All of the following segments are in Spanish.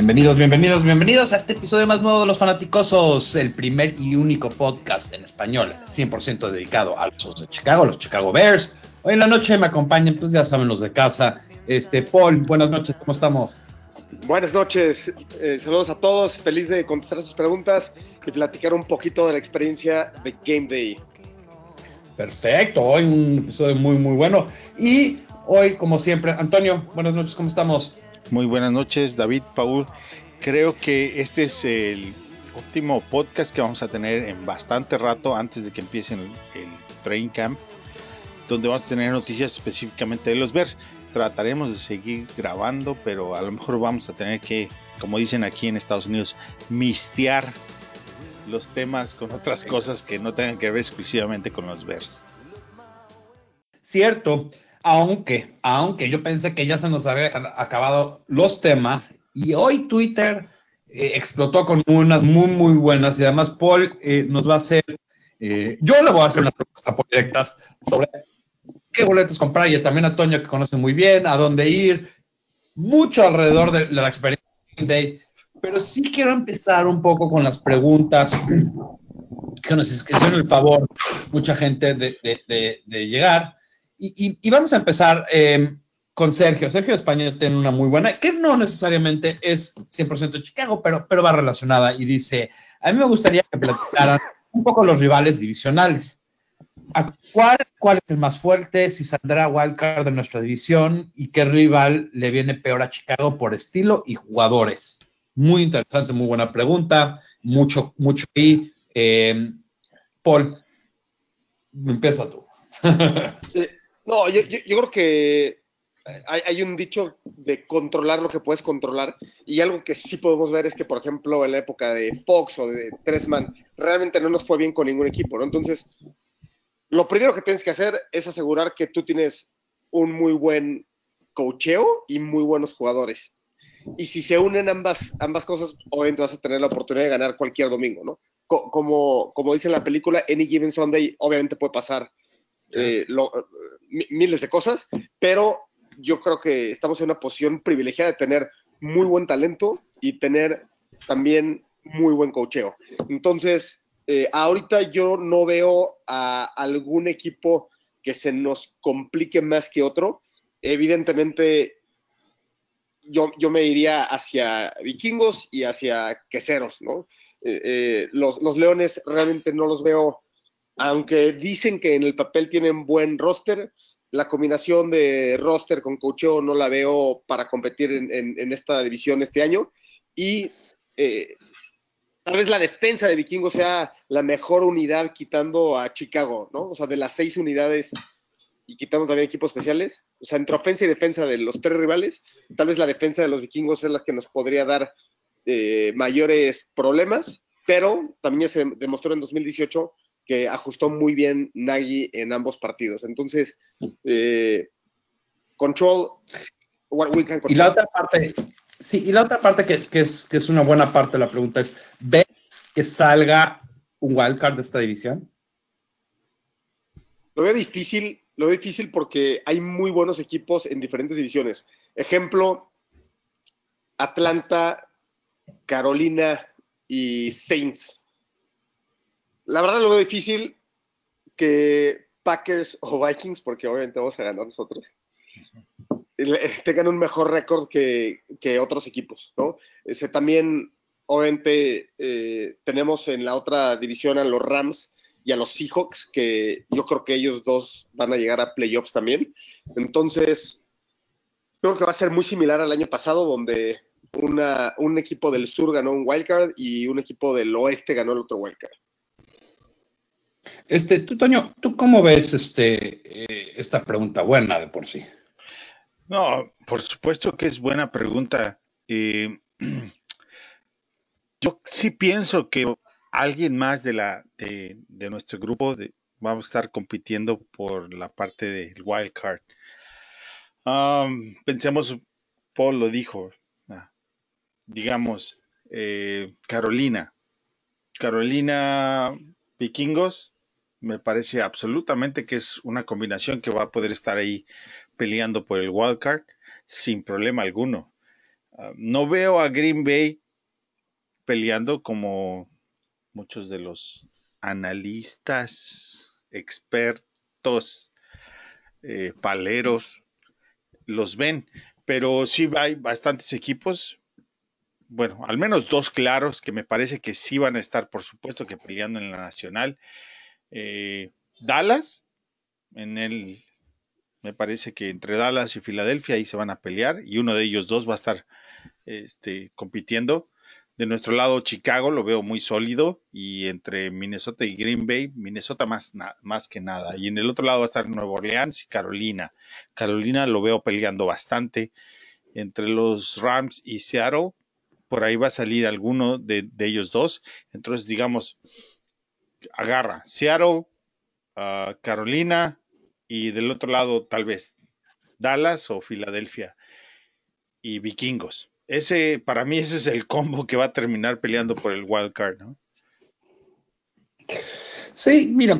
Bienvenidos, bienvenidos, bienvenidos a este episodio más nuevo de Los Fanaticosos, el primer y único podcast en español 100% dedicado a los de Chicago, los Chicago Bears. Hoy en la noche me acompañan, pues ya saben, los de casa. Este, Paul, buenas noches, ¿cómo estamos? Buenas noches, eh, saludos a todos, feliz de contestar sus preguntas y platicar un poquito de la experiencia de Game Day. Perfecto, hoy un episodio muy, muy bueno. Y hoy, como siempre, Antonio, buenas noches, ¿cómo estamos? Muy buenas noches, David, Paul. Creo que este es el último podcast que vamos a tener en bastante rato antes de que empiece el, el Train Camp, donde vamos a tener noticias específicamente de los Bears. Trataremos de seguir grabando, pero a lo mejor vamos a tener que, como dicen aquí en Estados Unidos, mistear los temas con otras cosas que no tengan que ver exclusivamente con los Bears. Cierto. Aunque, aunque yo pensé que ya se nos había acabado los temas y hoy Twitter eh, explotó con unas muy, muy buenas y además Paul eh, nos va a hacer, eh, yo le voy a hacer unas preguntas directas sobre qué boletos comprar y también a Toño que conoce muy bien, a dónde ir, mucho alrededor de, la experiencia Day, pero sí quiero empezar un poco con las preguntas que nos hicieron el favor mucha gente de, de, de llegar. Y, vamos a empezar em, con Sergio. Sergio España tiene una muy buena, que no necesariamente es 100% Chicago, pero, pero va relacionada y dice, a mí me gustaría que platicaran un poco los rivales divisionales. ¿A cuál, ¿Cuál es más fuerte? Si saldrá Wildcard de nuestra división y qué rival le viene peor a Chicago por estilo y jugadores. Muy interesante, muy buena pregunta. Mucho, mucho ahí. Em, Paul, empieza tú. No, yo, creo que hay, un dicho de controlar lo que puedes controlar y algo que sí podemos ver es que, por ejemplo, en la época de Fox o de Tresman, realmente no nos fue bien con ningún equipo, ¿no? Entonces, lo primero que tienes que hacer es asegurar que tú tienes un muy buen cocheo y muy buenos jugadores. Y si se unen ambas, ambas cosas, obviamente vas a tener la oportunidad de ganar cualquier domingo, ¿no? Como, como dice en la película, Any Given Sunday obviamente puede pasar eh, miles de cosas, pero yo creo que estamos en una posición privilegiada de tener muy buen talento y tener también muy buen cocheo. Entonces, eh, ahorita yo no veo a algún equipo que se nos complique más que otro. Evidentemente, yo, yo me iría hacia vikingos y hacia queseros, ¿no? Eh, los, los, leones realmente no los veo aunque dicen que en el papel tienen buen roster, la combinación de roster con cocheo no la veo para competir en, esta división este año. Y eh, tal vez la defensa de Vikingos sea la mejor unidad quitando a Chicago, ¿no? O sea, de las seis unidades y quitando también equipos especiales. O sea, entre ofensa y defensa de los tres rivales, tal vez la defensa de los vikingos es la que nos podría dar eh, mayores problemas, pero también se demostró en 2018 que ajustó muy bien Nagy en ambos partidos. Entonces, eh, control, what we can control. Y la otra parte, sí, y la otra parte que, que, es, que es una buena parte de la pregunta es, ¿ves que salga un wildcard de esta división? Lo veo difícil, lo veo difícil porque hay muy buenos equipos en diferentes divisiones. Ejemplo, Atlanta, Carolina y Saints la verdad lo veo difícil que Packers o Vikings, porque obviamente vamos a ganar nosotros, tengan un mejor récord que, otros equipos, ¿no? Ese también, obviamente, eh, tenemos en la otra división a los Rams y a los Seahawks, que yo creo que ellos dos van a llegar a playoffs también. Entonces, creo que va a ser muy similar al año pasado, donde una, un equipo del sur ganó un wildcard y un equipo del oeste ganó el otro wildcard. Este, tú, Toño, ¿tú cómo ves este, eh, esta pregunta buena de por sí? No, por supuesto que es buena pregunta. Yo sí pienso que alguien más de, la, de, nuestro grupo de, vamos a estar compitiendo por la parte del wild card. Um, pensemos, Paul lo dijo, ah, digamos, eh, Carolina. Carolina Vikingos me parece absolutamente que es una combinación que va a poder estar ahí peleando por el wildcard sin problema alguno. Uh, no veo a Green Bay peleando como muchos de los analistas, expertos, eh, paleros los ven, pero sí hay bastantes equipos, bueno, al menos dos claros que me parece que sí van a estar, por supuesto, que peleando en la nacional. Eh, Dallas, en el, me parece que entre Dallas y Filadelfia ahí se van a pelear y uno de ellos dos va a estar este, compitiendo. De nuestro lado, Chicago lo veo muy sólido y entre Minnesota y Green Bay, Minnesota más, más que nada. Y en el otro lado va a estar Nueva Orleans y Carolina. Carolina lo veo peleando bastante. Entre los Rams y Seattle, por ahí va a salir alguno de, ellos dos. Entonces, digamos, agarra Seattle, uh, Carolina y del otro lado tal vez Dallas o Filadelfia y Vikingos. Ese, para mí, ese es el combo que va a terminar peleando por el wild card, ¿no? Sí, mira,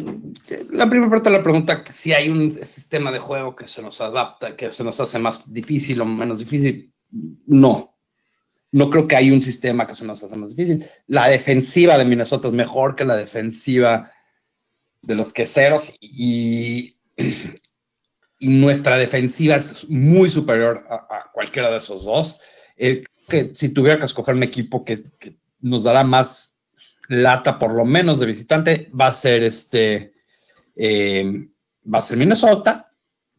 la primera parte de la pregunta, si hay un sistema de juego que se nos adapta, que se nos hace más difícil o menos difícil, no. No creo que hay un sistema que se nos hace más difícil. La defensiva de Minnesota es mejor que la defensiva de los queseros y, y nuestra defensiva es muy superior a, cualquiera de esos dos eh, que si tuviera que escoger un equipo que, nos dará más lata, por lo menos de visitante, va a ser este, eh, va a ser Minnesota,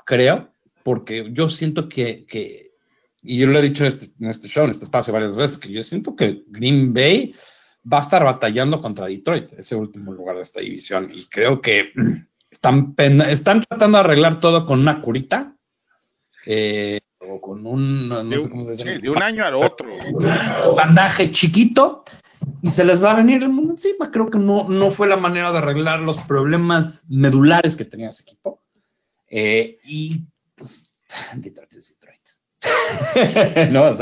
creo, porque yo siento que, y yo lo he dicho en este, en este, show, en este espacio varias veces, que yo siento que Green Bay va a estar batallando contra Detroit, ese último lugar de esta división, y creo que están, están tratando de arreglar todo con una curita. Eh, o con un, no de, sé cómo se dice. de un año al otro. Un bandaje chiquito y se les va a venir el mundo encima. Creo que no, no fue la manera de arreglar los problemas medulares que tenía ese equipo. Eh, y pues, Detroit es. no.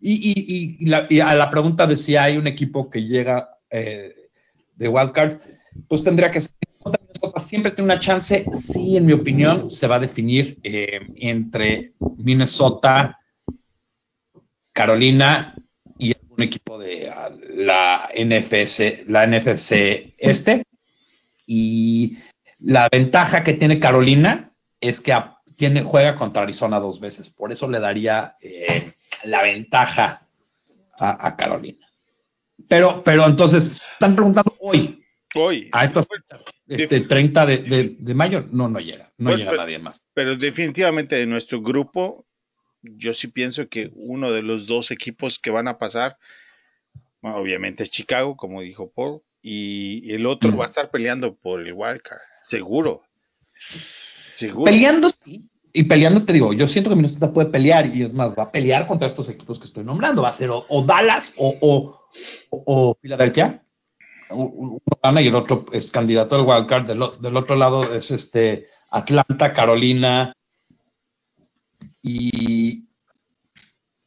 Y, a la pregunta de si hay un equipo que llega eh, de wildcard, pues tendría que ser siempre tiene una chance, sí, en mi opinión, se va a definir eh, entre Minnesota, Carolina y un equipo de uh, la NFC, la NFC este. Y la ventaja que tiene Carolina es que tiene, juega contra Arizona dos veces. Por eso le daría eh, la ventaja a, a, Carolina. Pero, pero entonces, están preguntando hoy, Hoy. A estas este 30 de, de, de, mayo, no, no llega, no pues, llega pero, nadie más. Pero definitivamente de nuestro grupo, yo sí pienso que uno de los dos equipos que van a pasar, bueno, obviamente es Chicago, como dijo Paul, y el otro mm. va a estar peleando por el wildcard, seguro. Peleando, sí. Y peleando, te digo, yo siento que Minnesota puede pelear, y es más, va a pelear contra estos equipos que estoy nombrando. Va a ser o, Dallas o, o, o Filadelfia uno gana y el otro es candidato al wildcard. Del, del otro lado es este Atlanta, Carolina. Y,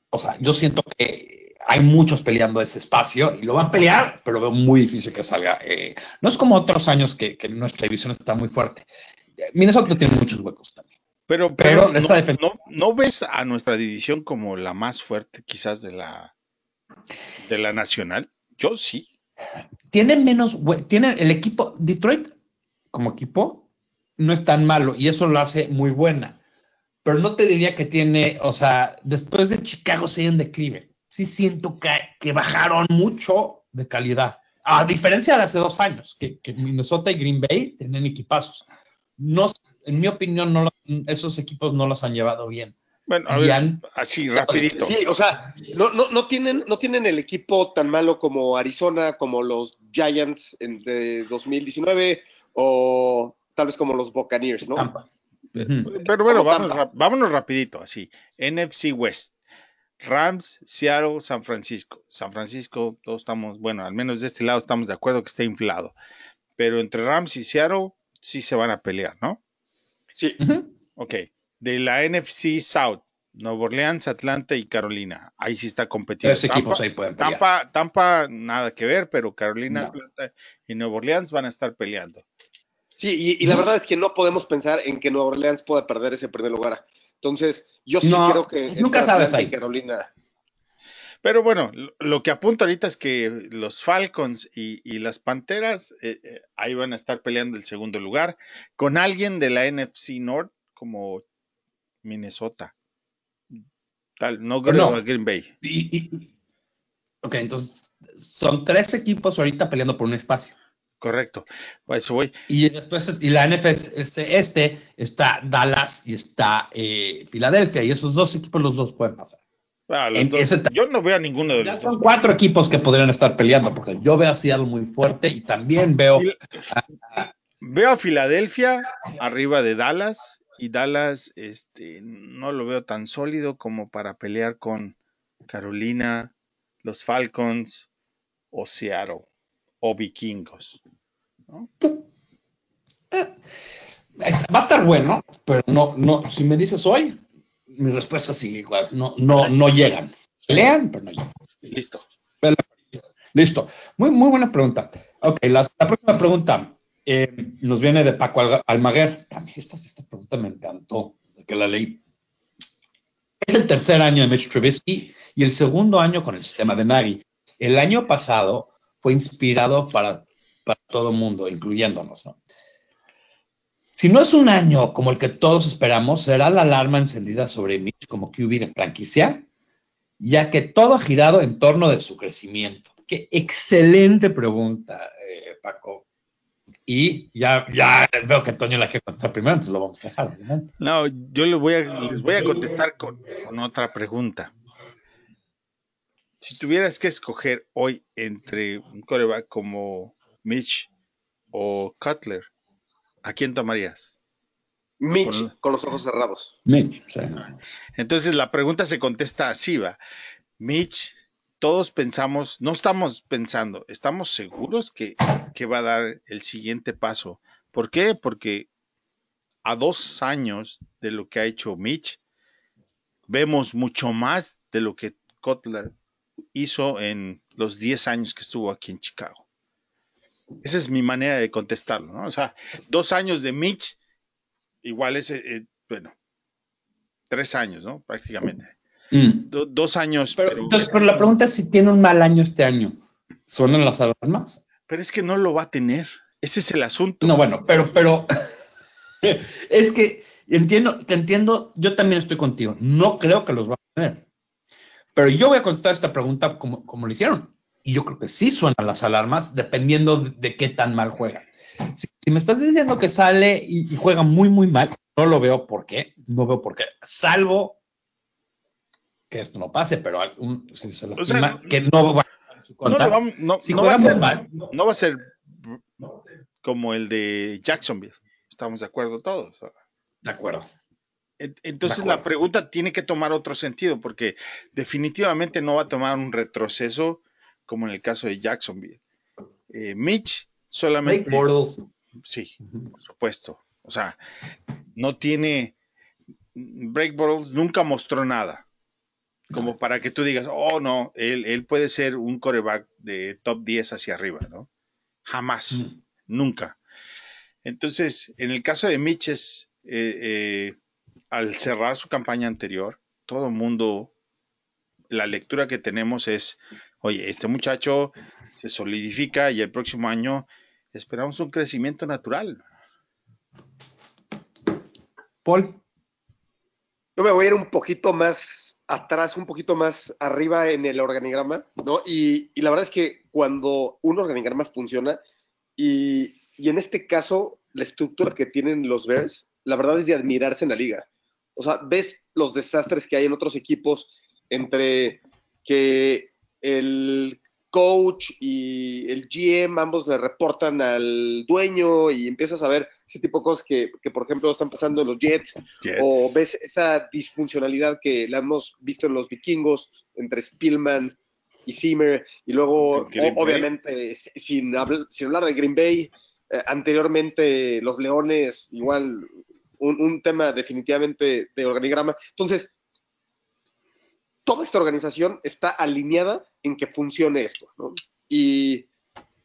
o sea, yo siento que hay muchos peleando ese espacio y lo van a pelear, pero veo muy difícil que salga. Eh, no es como otros años que, que, nuestra división está muy fuerte. Minnesota tiene muchos huecos también. Pero, pero, pero no, no, no, ves a nuestra división como la más fuerte quizás de la, de la nacional? Yo sí tiene menos, tiene el equipo, Detroit como equipo no es tan malo y eso lo hace muy buena, pero no te diría que tiene, o sea, después de Chicago se en declive. Sí siento que, que, bajaron mucho de calidad, a diferencia de hace dos años, que, que Minnesota y Green Bay tienen equipazos. No, en mi opinión, no, esos equipos no los han llevado bien. Bueno, a ver, han, así rapidito. Sí, o sea, no, no, no, tienen, no tienen el equipo tan malo como Arizona, como los Giants en, de 2019 o tal vez como los Buccaneers, ¿no? Tampa. Pero bueno, vámonos, vámonos, rapidito, así. NFC West. Rams, Seattle, San Francisco. San Francisco, todos estamos, bueno, al menos de este lado estamos de acuerdo que está inflado. Pero entre Rams y Seattle sí se van a pelear, ¿no? Sí. Uh -huh. Ok de la NFC South, Nueva Orleans, Atlanta y Carolina. Ahí sí está competiendo. Tres equipos ahí pueden pelear. Tampa, Tampa, nada que ver, pero Carolina, no. Atlanta y Nueva Orleans van a estar peleando. Sí, y, y, la verdad es que no podemos pensar en que Nueva Orleans pueda perder ese primer lugar. Entonces, yo sí no, creo que nunca sabes ahí. Carolina. Pero bueno, lo, que apunto ahorita es que los Falcons y, las Panteras eh, eh, ahí van a estar peleando el segundo lugar con alguien de la NFC North como Minnesota. Tal, no creo a Green Bay. ok, entonces son tres equipos ahorita peleando por un espacio. Correcto, a eso voy. Y después, y la NFC este está Dallas y está eh, Filadelfia, y esos dos equipos los dos pueden pasar. Ah, yo no veo a ninguno de los Son cuatro equipos que podrían estar peleando, porque yo veo a Seattle muy fuerte y también veo. veo a Filadelfia arriba de Dallas y Dallas este, no lo veo tan sólido como para pelear con Carolina, los Falcons o Seattle o Vikingos. Eh, va a estar bueno, pero no, no, si me dices hoy, mi respuesta sigue igual. No, no, no llegan. Lean, pero no llegan. Listo. Listo. Muy, muy buena pregunta. Ok, la, próxima pregunta eh, nos viene de Paco Almaguer. También esta, esta pregunta me encantó desde que la leí. Es el tercer año de Mitch Trubisky y el segundo año con el sistema de Nagy. El año pasado fue inspirado para, para todo mundo, incluyéndonos, ¿no? Si no es un año como el que todos esperamos, será la alarma encendida sobre Mitch como QB de franquicia, ya que todo ha girado en torno de su crecimiento. Qué excelente pregunta, eh, Paco. Y ya, veo que Toño la quiere contestar primero, entonces lo vamos a dejar. No, yo les voy a, les voy a contestar con, con otra pregunta. Si tuvieras que escoger hoy entre un coreback como Mitch o Cutler, ¿A quién tomarías? Mitch, con, los ojos cerrados. Mitch, Entonces la pregunta se contesta así, va. Mitch, todos pensamos, no estamos pensando, estamos seguros que, que va a dar el siguiente paso. ¿Por qué? Porque a dos años de lo que ha hecho Mitch, vemos mucho más de lo que Kotler hizo en los 10 años que estuvo aquí en Chicago. Esa es mi manera de contestarlo, ¿no? O sea, dos años de Mitch, igual es, eh, bueno, tres años, ¿no? Prácticamente. Mm. dos años. Pero, Entonces, pero la pregunta es si tiene un mal año este año. ¿Suenan las alarmas? Pero es que no lo va a tener. Ese es el asunto. No, bueno, pero, pero es que entiendo, te entiendo, yo también estoy contigo. No creo que los va a tener. Pero yo voy a contestar esta pregunta como, como lo hicieron. Y yo creo que sí suenan las alarmas dependiendo de, qué tan mal juega. Si, me estás diciendo que sale y, juega muy, muy mal, no lo veo por qué. No veo por qué. Salvo que esto no pase, pero si se lastima, que no va a su contra. No, si juega muy mal, no va a ser como el de Jacksonville. Estamos de acuerdo todos. De acuerdo. Entonces la pregunta tiene que tomar otro sentido porque definitivamente no va a tomar un retroceso como en el caso de Jacksonville. Eh, Mitch solamente. Sí, por supuesto. O sea, no tiene. Break Bortles nunca mostró nada. Como para que tú digas, oh no, él, puede ser un coreback de top 10 hacia arriba, ¿no? Jamás, mm. nunca. Entonces, en el caso de Mitch es, eh, eh, al cerrar su campaña anterior, todo el mundo, la lectura que tenemos es, oye, este muchacho se solidifica y el próximo año esperamos un crecimiento natural. Paul. Yo me voy a ir un poquito más atrás, un poquito más arriba en el organigrama, ¿no? Y, la verdad es que cuando un organigrama funciona, y, y, en este caso, la estructura que tienen los Bears, la verdad es de admirarse en la liga. O sea, ves los desastres que hay en otros equipos entre que el coach y el GM ambos le reportan al dueño y empiezas a ver ese tipo de cosas que, por ejemplo, están pasando en los Jets, o ves esa disfuncionalidad que la hemos visto en los vikingos entre Spillman y Zimmer, y luego, obviamente, sin, sin, hablar de Green Bay, eh, anteriormente los Leones, igual un, un tema definitivamente de organigrama. Entonces, toda esta organización está alineada en que funcione esto, ¿no? Y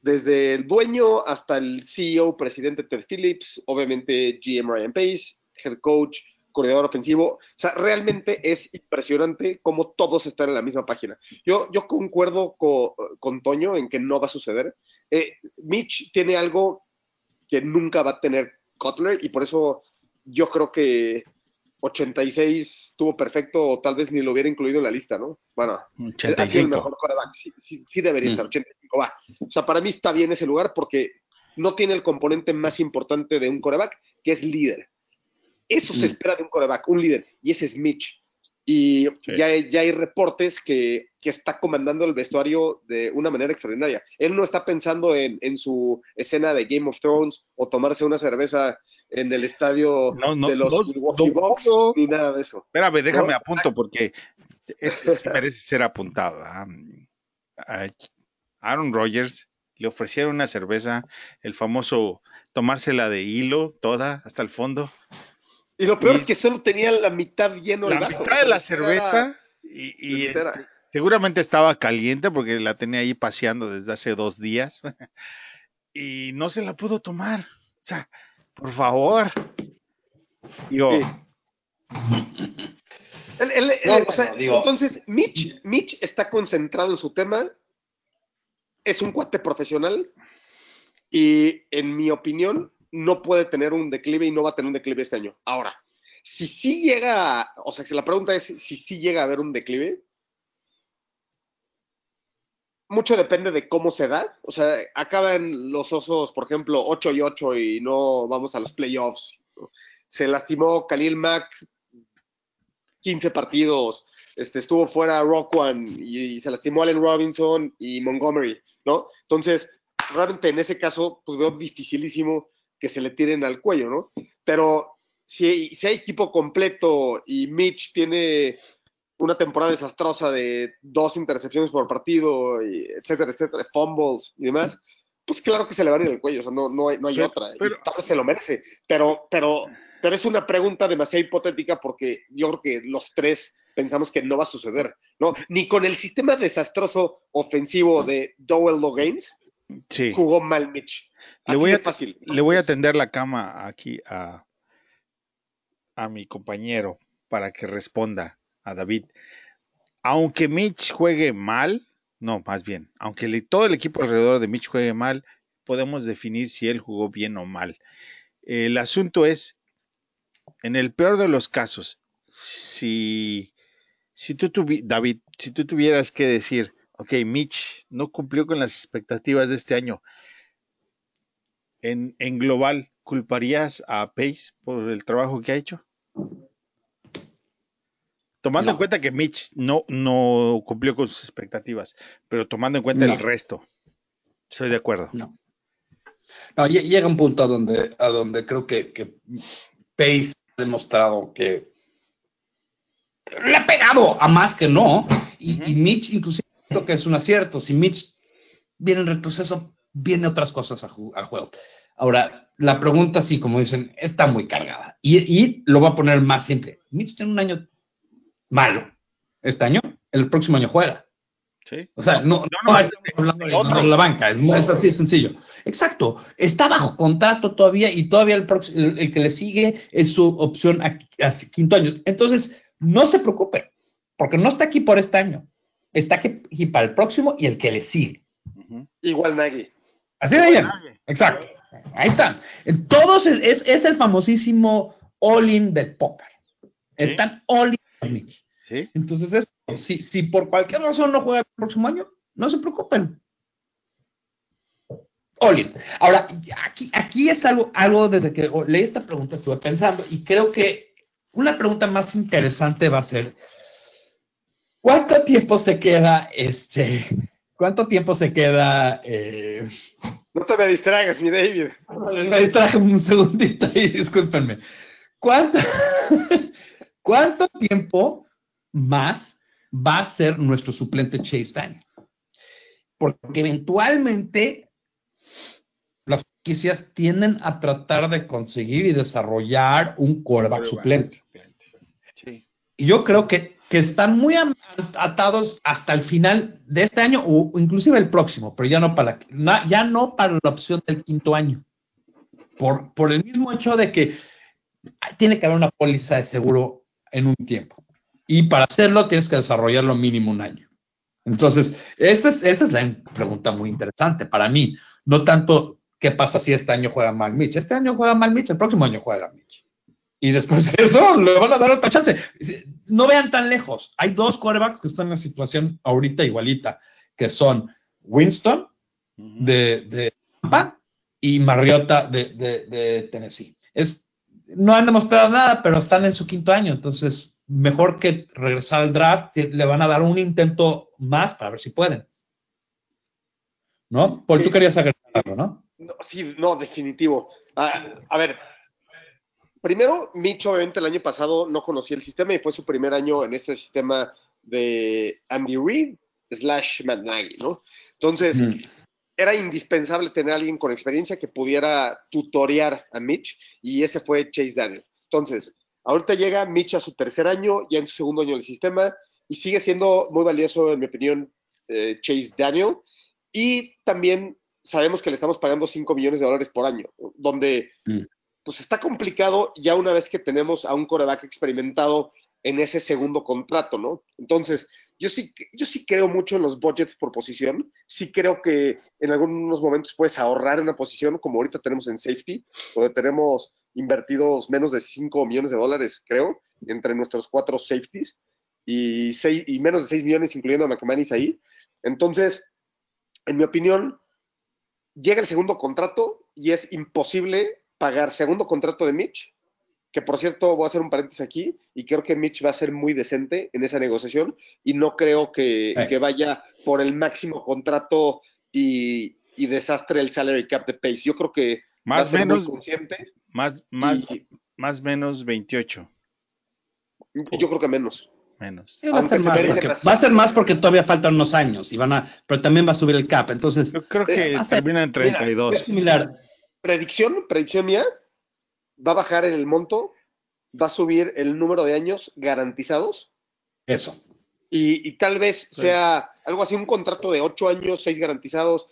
desde el dueño hasta el CEO, presidente Ted Phillips, obviamente GM Ryan Pace, head coach coordinador ofensivo. O sea, realmente es impresionante cómo todos están en la misma página. Yo, yo concuerdo con, Toño en que no va a suceder. Eh, Mitch tiene algo que nunca va a tener Cutler y por eso yo creo que 86 estuvo perfecto o tal vez ni lo hubiera incluido en la lista, ¿no? Bueno, 85. ha sido el mejor coreback. Sí, sí, debería estar, 85 mm. va. O sea, para mí está bien ese lugar porque no tiene el componente más importante de un coreback, que es líder. Eso se mm. espera de un coreback, un líder, y ese es Mitch. Y ya, hay, ya hay reportes que, que, está comandando el vestuario de una manera extraordinaria. Él no está pensando en, en, su escena de Game of Thrones o tomarse una cerveza en el estadio de los Milwaukee Bucks, ni nada de eso. Espérame, déjame apunto porque eso merece ser apuntado. ¿ah? Aaron Rodgers le ofrecieron una cerveza, el famoso tomársela de hilo, toda, hasta el fondo. Y lo peor es que solo tenía la mitad lleno la mitad de la cerveza y, este, seguramente estaba caliente porque la tenía ahí paseando desde hace dos días y no se la pudo tomar. O sea, por favor. Digo. entonces, Mitch, Mitch está concentrado en su tema. Es un cuate profesional. Y en mi opinión, no puede tener un declive y no va a tener un declive este año. Ahora, si sí llega, o sea, si la pregunta es si sí llega a haber un declive, mucho depende de cómo se da. O sea, acaban los osos, por ejemplo, 8 y 8 y no vamos a los playoffs. Se lastimó Khalil Mack 15 partidos, este, estuvo fuera Rock One y, se lastimó Allen Robinson y Montgomery, ¿no? Entonces, realmente en ese caso, pues veo dificilísimo que se le tiren al cuello, ¿no? Pero si, si hay equipo completo y Mitch tiene una temporada desastrosa de dos intercepciones por partido, y etcétera, etcétera, fumbles y demás, pues claro que se le va a ir el cuello, o sea, no, no hay, no hay otra, pero, y se lo merece, pero, pero, pero es una pregunta demasiado hipotética porque yo creo que los tres pensamos que no va a suceder, ¿no? Ni con el sistema desastroso ofensivo de Dowell sí. jugó mal Mitch. le voy, a, fácil. le voy a tender la cama aquí a, a mi compañero para que responda a David. Aunque Mitch juegue mal, no, más bien, aunque todo el equipo alrededor de Mitch juegue mal, podemos definir si él jugó bien o mal. El asunto es, en el peor de los casos, si, si tú David, si tú tuvieras que decir, ok, Mitch no cumplió con las expectativas de este año, en, en global, ¿culparías a Pace por el trabajo que ha hecho? Tomando en cuenta que Mitch no, no cumplió con sus expectativas, pero tomando en cuenta el resto, estoy de acuerdo. No. No, llega un punto a donde, a donde creo que, que Pace ha demostrado que le ha pegado a más que no. Y, Mitch, inclusive, creo que es un acierto. Si Mitch viene en retroceso, viene otras cosas al juego. Ahora, la pregunta, sí, como dicen, está muy cargada. Y, y lo voy a poner más simple. Mitch tiene un año malo este año, el próximo año juega. Sí. O sea, no, no, estamos hablando de, la banca, es, es, así de sencillo. Exacto, está bajo contrato todavía y todavía el, el, que le sigue es su opción a, quinto año. Entonces, no se preocupe, porque no está aquí por este año, está aquí para el próximo y el que le sigue. Igual Nagy. Así de bien, exacto. Ahí está. Todos es, es el famosísimo all-in del póker. Están all-in. Entonces, si, si por cualquier razón no juega el próximo año, no se preocupen. Olin. Ahora, aquí, aquí es algo, algo desde que leí esta pregunta estuve pensando y creo que una pregunta más interesante va a ser, ¿cuánto tiempo se queda este, cuánto tiempo se queda? Eh, no te me distraigas, mi David. Me distraje un segundito y discúlpenme. ¿Cuánto, ¿Cuánto tiempo más va a ser nuestro suplente Chase Daniel. Porque eventualmente las franquicias tienden a tratar de conseguir y desarrollar un quarterback suplente. Y yo creo que, que están muy atados hasta el final de este año o inclusive el próximo, pero ya no para ya no para la opción del quinto año. Por, por el mismo hecho de que tiene que haber una póliza de seguro en un tiempo. Y para hacerlo tienes que desarrollarlo mínimo un año. Entonces, esa es, esa es la pregunta muy interesante para mí. No tanto qué pasa si este año juega mal Mitch. Este año juega mal Mitch, el próximo año juega Mitch. Y después de eso le van a dar otra chance. No vean tan lejos. Hay dos quarterbacks que están en la situación ahorita igualita, que son Winston de, de Tampa y Mariota de, de, de Tennessee. Es, no han demostrado nada, pero están en su quinto año. Entonces, mejor que regresar al draft, le van a dar un intento más para ver si pueden. ¿No? Porque tú querías agregarlo, ¿no? ¿no? Sí, no, definitivo. Ah, a ver, primero, Mitch obviamente el año pasado no conocía el sistema y fue su primer año en este sistema de Andy Reid slash Matt Nagy, ¿no? Entonces, mm. era indispensable tener a alguien con experiencia que pudiera tutorear a Mitch y ese fue Chase Daniel. Entonces, Ahorita llega Mitch a su tercer año, ya en su segundo año del sistema, y sigue siendo muy valioso, en mi opinión, eh, Chase Daniel. Y también sabemos que le estamos pagando 5 millones de dólares por año, donde mm. pues está complicado ya una vez que tenemos a un coreback experimentado en ese segundo contrato, ¿no? Entonces, yo sí, yo sí creo mucho en los budgets por posición. Sí creo que en algunos momentos puedes ahorrar una posición, como ahorita tenemos en safety, donde tenemos invertidos menos de 5 millones de dólares, creo, entre nuestros cuatro safeties y, seis, y menos de 6 millones, incluyendo a McManus ahí. Entonces, en mi opinión, llega el segundo contrato y es imposible pagar segundo contrato de Mitch, que por cierto, voy a hacer un paréntesis aquí, y creo que Mitch va a ser muy decente en esa negociación, y no creo que, que vaya por el máximo contrato y, y, desastre el salary cap de Pace. Yo creo que más o menos consciente más, más, más menos 28. Yo creo que menos. Menos. Va a, ser más porque, va a ser más porque todavía faltan unos años y van a, pero también va a subir el cap. Entonces, yo creo que termina en 32. similar. Predicción, predicción mía, va a bajar el monto, va a subir el número de años garantizados. Eso. Y, y tal vez sea algo así, un contrato de 8 años, 6 garantizados,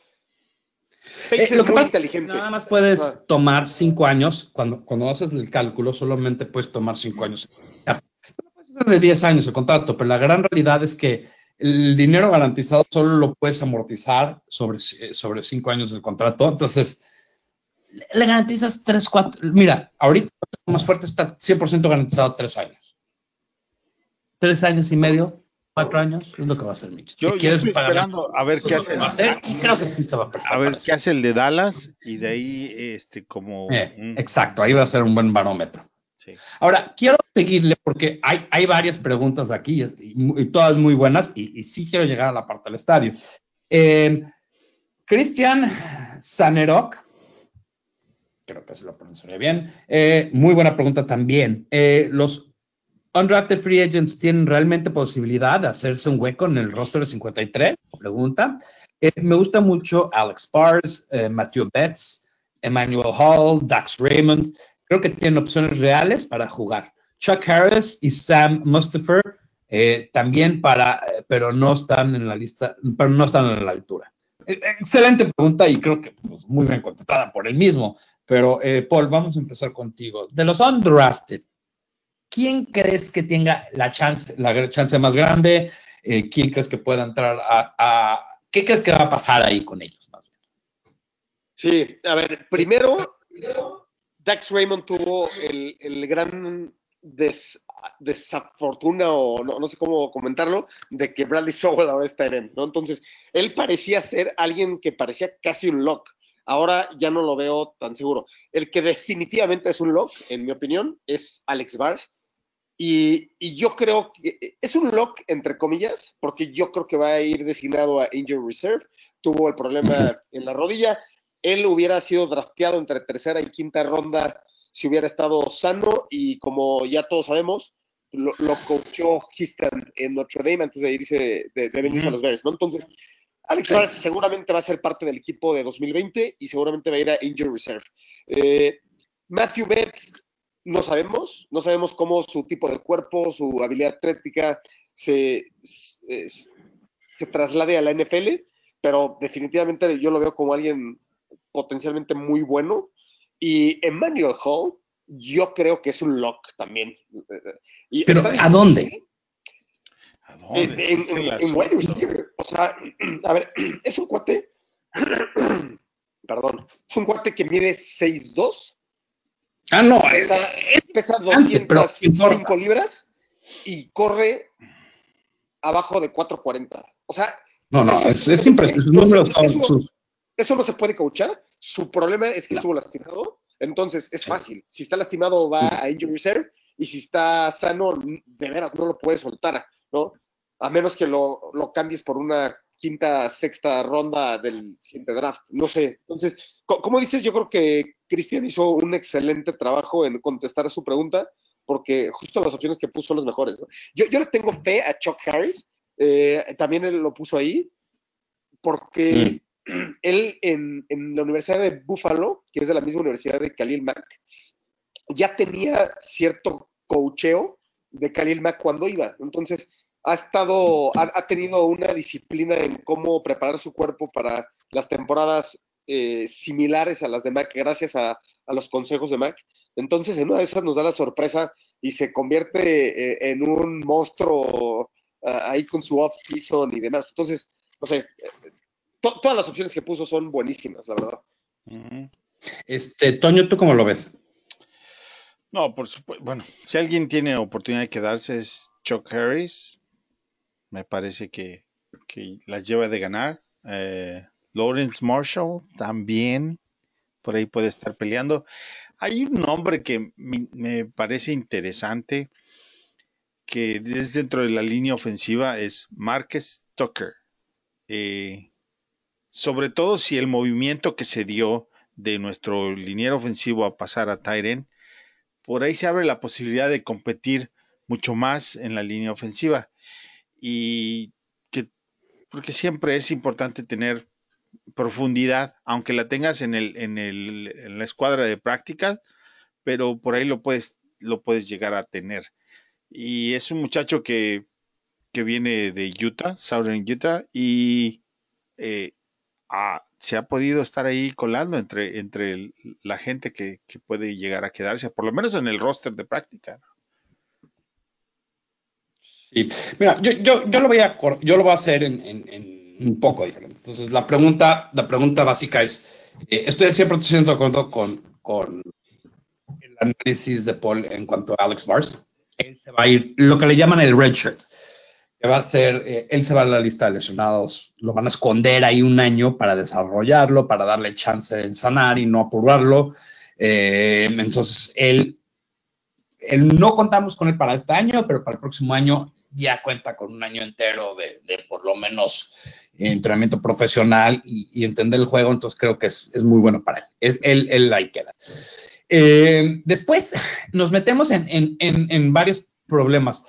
eh, lo que pasa inteligente. nada más puedes ah. tomar cinco años, cuando, cuando haces el cálculo, solamente puedes tomar cinco años. puedes hacer de 10 años el contrato, pero la gran realidad es que el dinero garantizado solo lo puedes amortizar sobre, eh, sobre cinco años del contrato. Entonces, le garantizas tres, cuatro. Mira, ahorita más fuerte está 100% garantizado tres años. Tres años y medio cuatro años es lo que va a hacer Mitch. Yo, estoy esperando a ver qué hace. Va a hacer, y creo que sí se va a prestar. A ver qué hace el de Dallas y de ahí, este, como. Eh, exacto, ahí va a ser un buen barómetro. Sí. Ahora, quiero seguirle porque hay, hay varias preguntas aquí y, todas muy buenas y, sí quiero llegar a la parte del estadio. Eh, Christian Sanerok, creo que se lo pronunciaré bien, eh, muy buena pregunta también. los Undrafted Free Agents tienen realmente posibilidad de hacerse un hueco en el roster de 53? Pregunta. Eh, me gusta mucho Alex Bars, eh, Matthew Betts, Emmanuel Hall, Dax Raymond. Creo que tienen opciones reales para jugar. Chuck Harris y Sam Mustafer eh, también para, pero no están en la lista, pero no están en la altura. Excelente pregunta y creo que pues, muy bien contestada por el mismo. Pero, Paul, vamos a empezar contigo. De los undrafted, ¿quién crees que tenga la chance, la chance más grande? Eh, ¿Quién crees que pueda entrar a, ¿Qué crees que va a pasar ahí con ellos más bien? Sí, a ver, primero, Dax Raymond tuvo el, gran desafortuna, o no, sé cómo comentarlo, de que Bradley Sowell ahora está en ¿no? Entonces, él parecía ser alguien que parecía casi un lock. Ahora ya no lo veo tan seguro. El que definitivamente es un lock, en mi opinión, es Alex Bars y, yo creo que eh, es un lock, entre comillas, porque yo creo que va a ir designado a Angel Reserve. Tuvo el problema en la rodilla. Él hubiera sido drafteado entre tercera y quinta ronda si hubiera estado sano. Y como ya todos sabemos, lo, lo coachó Houston en Notre Dame antes de irse de, venirse a los Bears, ¿no? Entonces, Alex Bars seguramente va a ser parte del equipo de 2020 y seguramente va a ir a Angel Reserve. Eh, Matthew Betts no sabemos, no sabemos cómo su tipo de cuerpo, su habilidad atlética se, se, traslade a la NFL, pero definitivamente yo lo veo como alguien potencialmente muy bueno. Y Emmanuel Hall, yo creo que es un lock también. Y ¿Pero a dónde? ¿A dónde? En, en, wide receiver. O sea, a ver, es un cuate. perdón. Es un cuate que mide 6'2. Ah, no. Pesa, es, pesa 205 libras y corre abajo de 440. O sea. No, no, es, es impresionante. Eso, eso, no se puede coachar. Su problema es que estuvo lastimado. Entonces es fácil. Si está lastimado, va a injury reserve. Y si está sano, de veras no lo puedes soltar, ¿no? A menos que lo, lo cambies por una quinta, sexta ronda del siguiente draft. No sé. Entonces, como dices, yo creo que Cristian hizo un excelente trabajo en contestar a su pregunta, porque justo las opciones que puso son las mejores. Yo, yo le tengo fe a Chuck Harris, eh, también él lo puso ahí, porque mm. él en, en, la Universidad de Buffalo, que es de la misma universidad de Khalil Mack, ya tenía cierto cocheo de Khalil Mack cuando iba. Entonces, ha estado, ha, tenido una disciplina en cómo preparar su cuerpo para las temporadas eh, similares a las de Mac, gracias a, los consejos de Mac. Entonces, en una de esas nos da la sorpresa y se convierte eh, en un monstruo ah, ahí con su off-season y demás. Entonces, no sé, todas las opciones que puso son buenísimas, la verdad. Este, Toño, ¿tú cómo lo ves? No, por supuesto. Bueno, si alguien tiene oportunidad de quedarse es Chuck Harris me parece que, las lleva de ganar. Eh, Lawrence Marshall también por ahí puede estar peleando. Hay un nombre que me parece interesante que es dentro de la línea ofensiva es Marcus Tucker. Eh, sobre todo si el movimiento que se dio de nuestro liniero ofensivo a pasar a Tyren, por ahí se abre la posibilidad de competir mucho más en la línea ofensiva y que porque siempre es importante tener profundidad, aunque la tengas en, el, en, el, en la escuadra de prácticas, pero por ahí lo puedes, lo puedes llegar a tener. Y es un muchacho que, que viene de Utah, Southern Utah, y eh, se ha podido estar ahí colando entre, entre la gente que, que, puede llegar a quedarse, por lo menos en el roster de práctica. ¿no? Mira, yo, yo, yo, lo voy a, yo lo voy a hacer en, un poco diferente. Entonces, la pregunta, la pregunta básica es, eh, estoy 100% de acuerdo con, con el análisis de Paul en cuanto a Alex Bars. Él se va a ir, lo que le llaman el red shirt, que va a ser, eh, él se va a la lista de lesionados, lo van a esconder ahí un año para desarrollarlo, para darle chance de sanar y no apurarlo. Eh, entonces, él, él no contamos con él para este año, pero para el próximo año ya cuenta con un año entero de, por lo menos entrenamiento profesional y, entender el juego, entonces creo que es, muy bueno para él. Es, él, él ahí queda. Eh, después nos metemos en, varios problemas.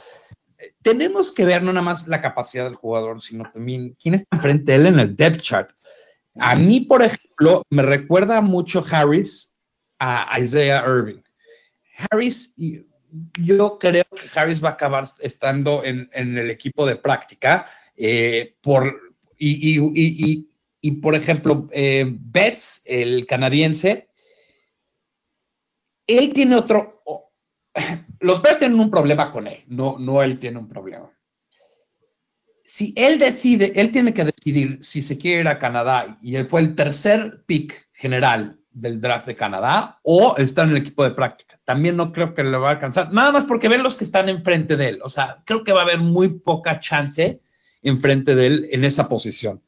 Tenemos que ver no nada más la capacidad del jugador, sino también quién está enfrente de él en el depth chart. A mí, por ejemplo, me recuerda mucho Harris a Isaiah Irving. Harris, yo creo que Harris va a acabar estando en, el equipo de práctica. Eh, por, y, por ejemplo, eh, Betts, el canadiense, él tiene otro. los Bears tienen un problema con él, no, no él tiene un problema. Si él decide, él tiene que decidir si se quiere ir a Canadá y él fue el tercer pick general del draft de Canadá o estar en el equipo de práctica. También no creo que le va a alcanzar, nada más porque ven los que están enfrente de él. O sea, creo que va a haber muy poca chance enfrente de él en esa posición.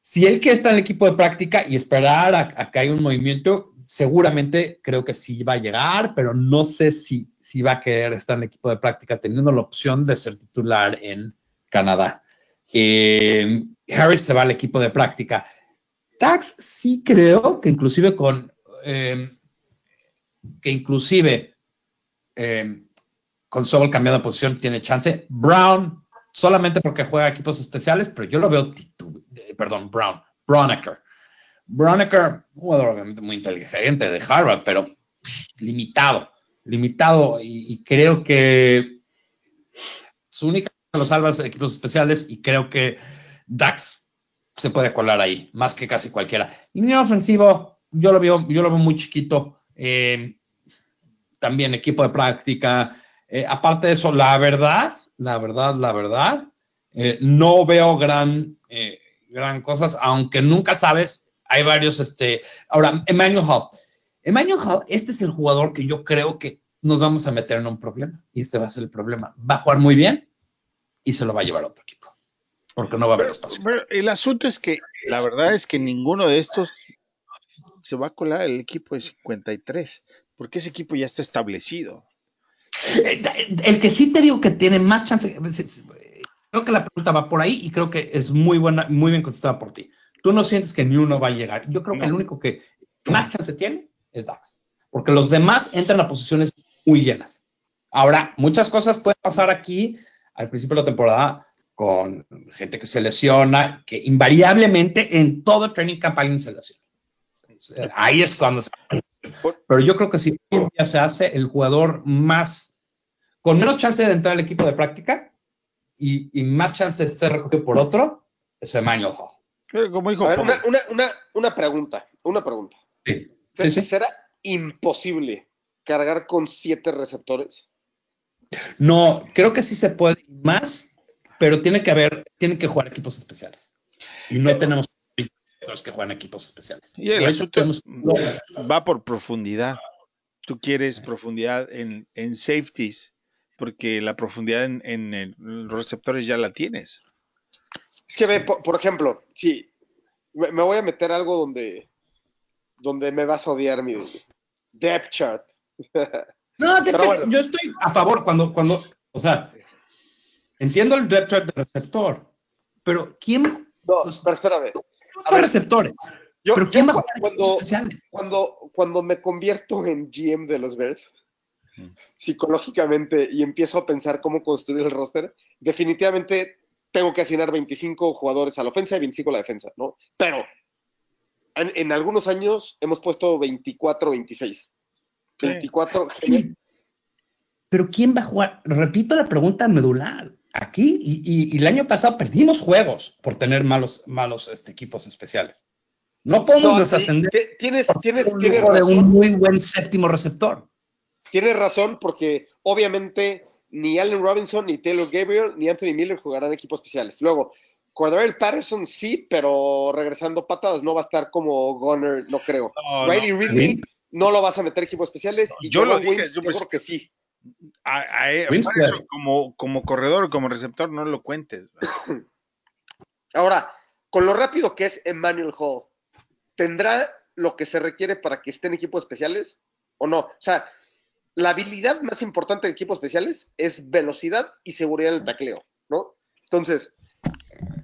Si él quiere estar en el equipo de práctica y esperar a, que haya un movimiento, seguramente creo que sí va a llegar, pero no sé si, si va a querer estar en el equipo de práctica teniendo la opción de ser titular en Canadá. Eh, Harris se va al equipo de práctica Tax sí creo que inclusive con, em, que inclusive em, con Sobel cambiando de posición tiene chance. Brown, solamente porque juega equipos especiales, pero yo lo veo, perdón, Brown, Brownecker. Brownecker, jugador muy inteligente de Harvard, pero limitado, limitado, y, creo que su única lo salva es equipos especiales, y creo que Dax se puede colar ahí, más que casi cualquiera. Línea ofensivo, yo lo veo, yo lo veo muy chiquito. Eh, también equipo de práctica. Eh, aparte de eso, la verdad, la verdad, la verdad, eh, no veo gran, gran cosas, aunque nunca sabes, hay varios, este, ahora, Emmanuel Hall. Emmanuel Hall, este es el jugador que yo creo que nos vamos a meter en un problema, y este va a ser el problema. Va a jugar muy bien y se lo va a llevar a otro equipo, porque no va a haber espacio. Pero el asunto es que la verdad es que ninguno de estos se va a colar el equipo de 53, porque ese equipo ya está establecido. Eh, El que sí te digo que tiene más chance, creo que la pregunta va por ahí y creo que es muy buena, muy bien contestada por ti. Tú no sientes que ni uno va a llegar. Yo creo que el único que más chance tiene es Dax, porque los demás entran a posiciones muy llenas. Ahora, muchas cosas pueden pasar aquí al principio de la temporada con gente que se lesiona, que invariablemente en todo el training camp alguien se lesiona. Ahí es cuando se... Pero yo creo que si día se hace el jugador más, con menos chance de entrar al equipo de práctica y, y más chance de ser recogido por otro, es Emmanuel Hall. Pero como dijo ver, una, una, una, una pregunta, una pregunta. Sí, sí, sí. ¿Será imposible cargar con siete receptores? No, creo que sí se puede más, pero tiene que haber, tienen que jugar equipos especiales. Y no tenemos receptores que juegan equipos especiales. Y el Y eso tenemos- va por profundidad. Tú quieres profundidad en, en safeties, porque la profundidad en, en los receptores ya la tienes. Es que ve, por, por ejemplo, si me, me voy a meter algo donde, donde me vas a odiar mi depth chart. No, Pero bueno. yo estoy a favor cuando, cuando, o sea, entiendo el depth chart de receptor, pero ¿quién No, Pues- pero espérame. A ver, receptores? Yo, ¿Pero yo quién va a cuando, cuando, cuando me convierto en GM de los Bears, Mm. psicológicamente, y empiezo a pensar cómo construir el roster, definitivamente tengo que asignar 25 jugadores a la ofensa y 25 a la defensa, ¿no? Pero en, en algunos años hemos puesto 24, 26. Sí. 24. Sí. Pero ¿quién va a jugar? Repito la pregunta medular. Aquí y, y- y el año pasado perdimos juegos por tener malos, malos este, equipos especiales. No podemos No, desatender ti- tienes, tienes, un tienes lujo de un razón, muy buen séptimo receptor. tienes razón, porque obviamente ni Allen Robinson, ni Taylor Gabriel, ni Anthony Miller jugarán equipos especiales. Luego, Cordell Patterson sí, pero regresando patadas, no va a estar como Gunner, no creo. No, Riley no. Ridley ¿Sí? no lo vas a meter equipos especiales. y yo lo dije, yo yo pues- creo que sí. A- a- a- Winston. por eso, como, como corredor o como receptor, no lo cuentes. Ahora, con lo rápido que es Emmanuel Hall, ¿tendrá lo que se requiere para que esté en equipos especiales o no? O sea, la habilidad más importante de equipos especiales es velocidad y seguridad en el tacleo, ¿no? Entonces,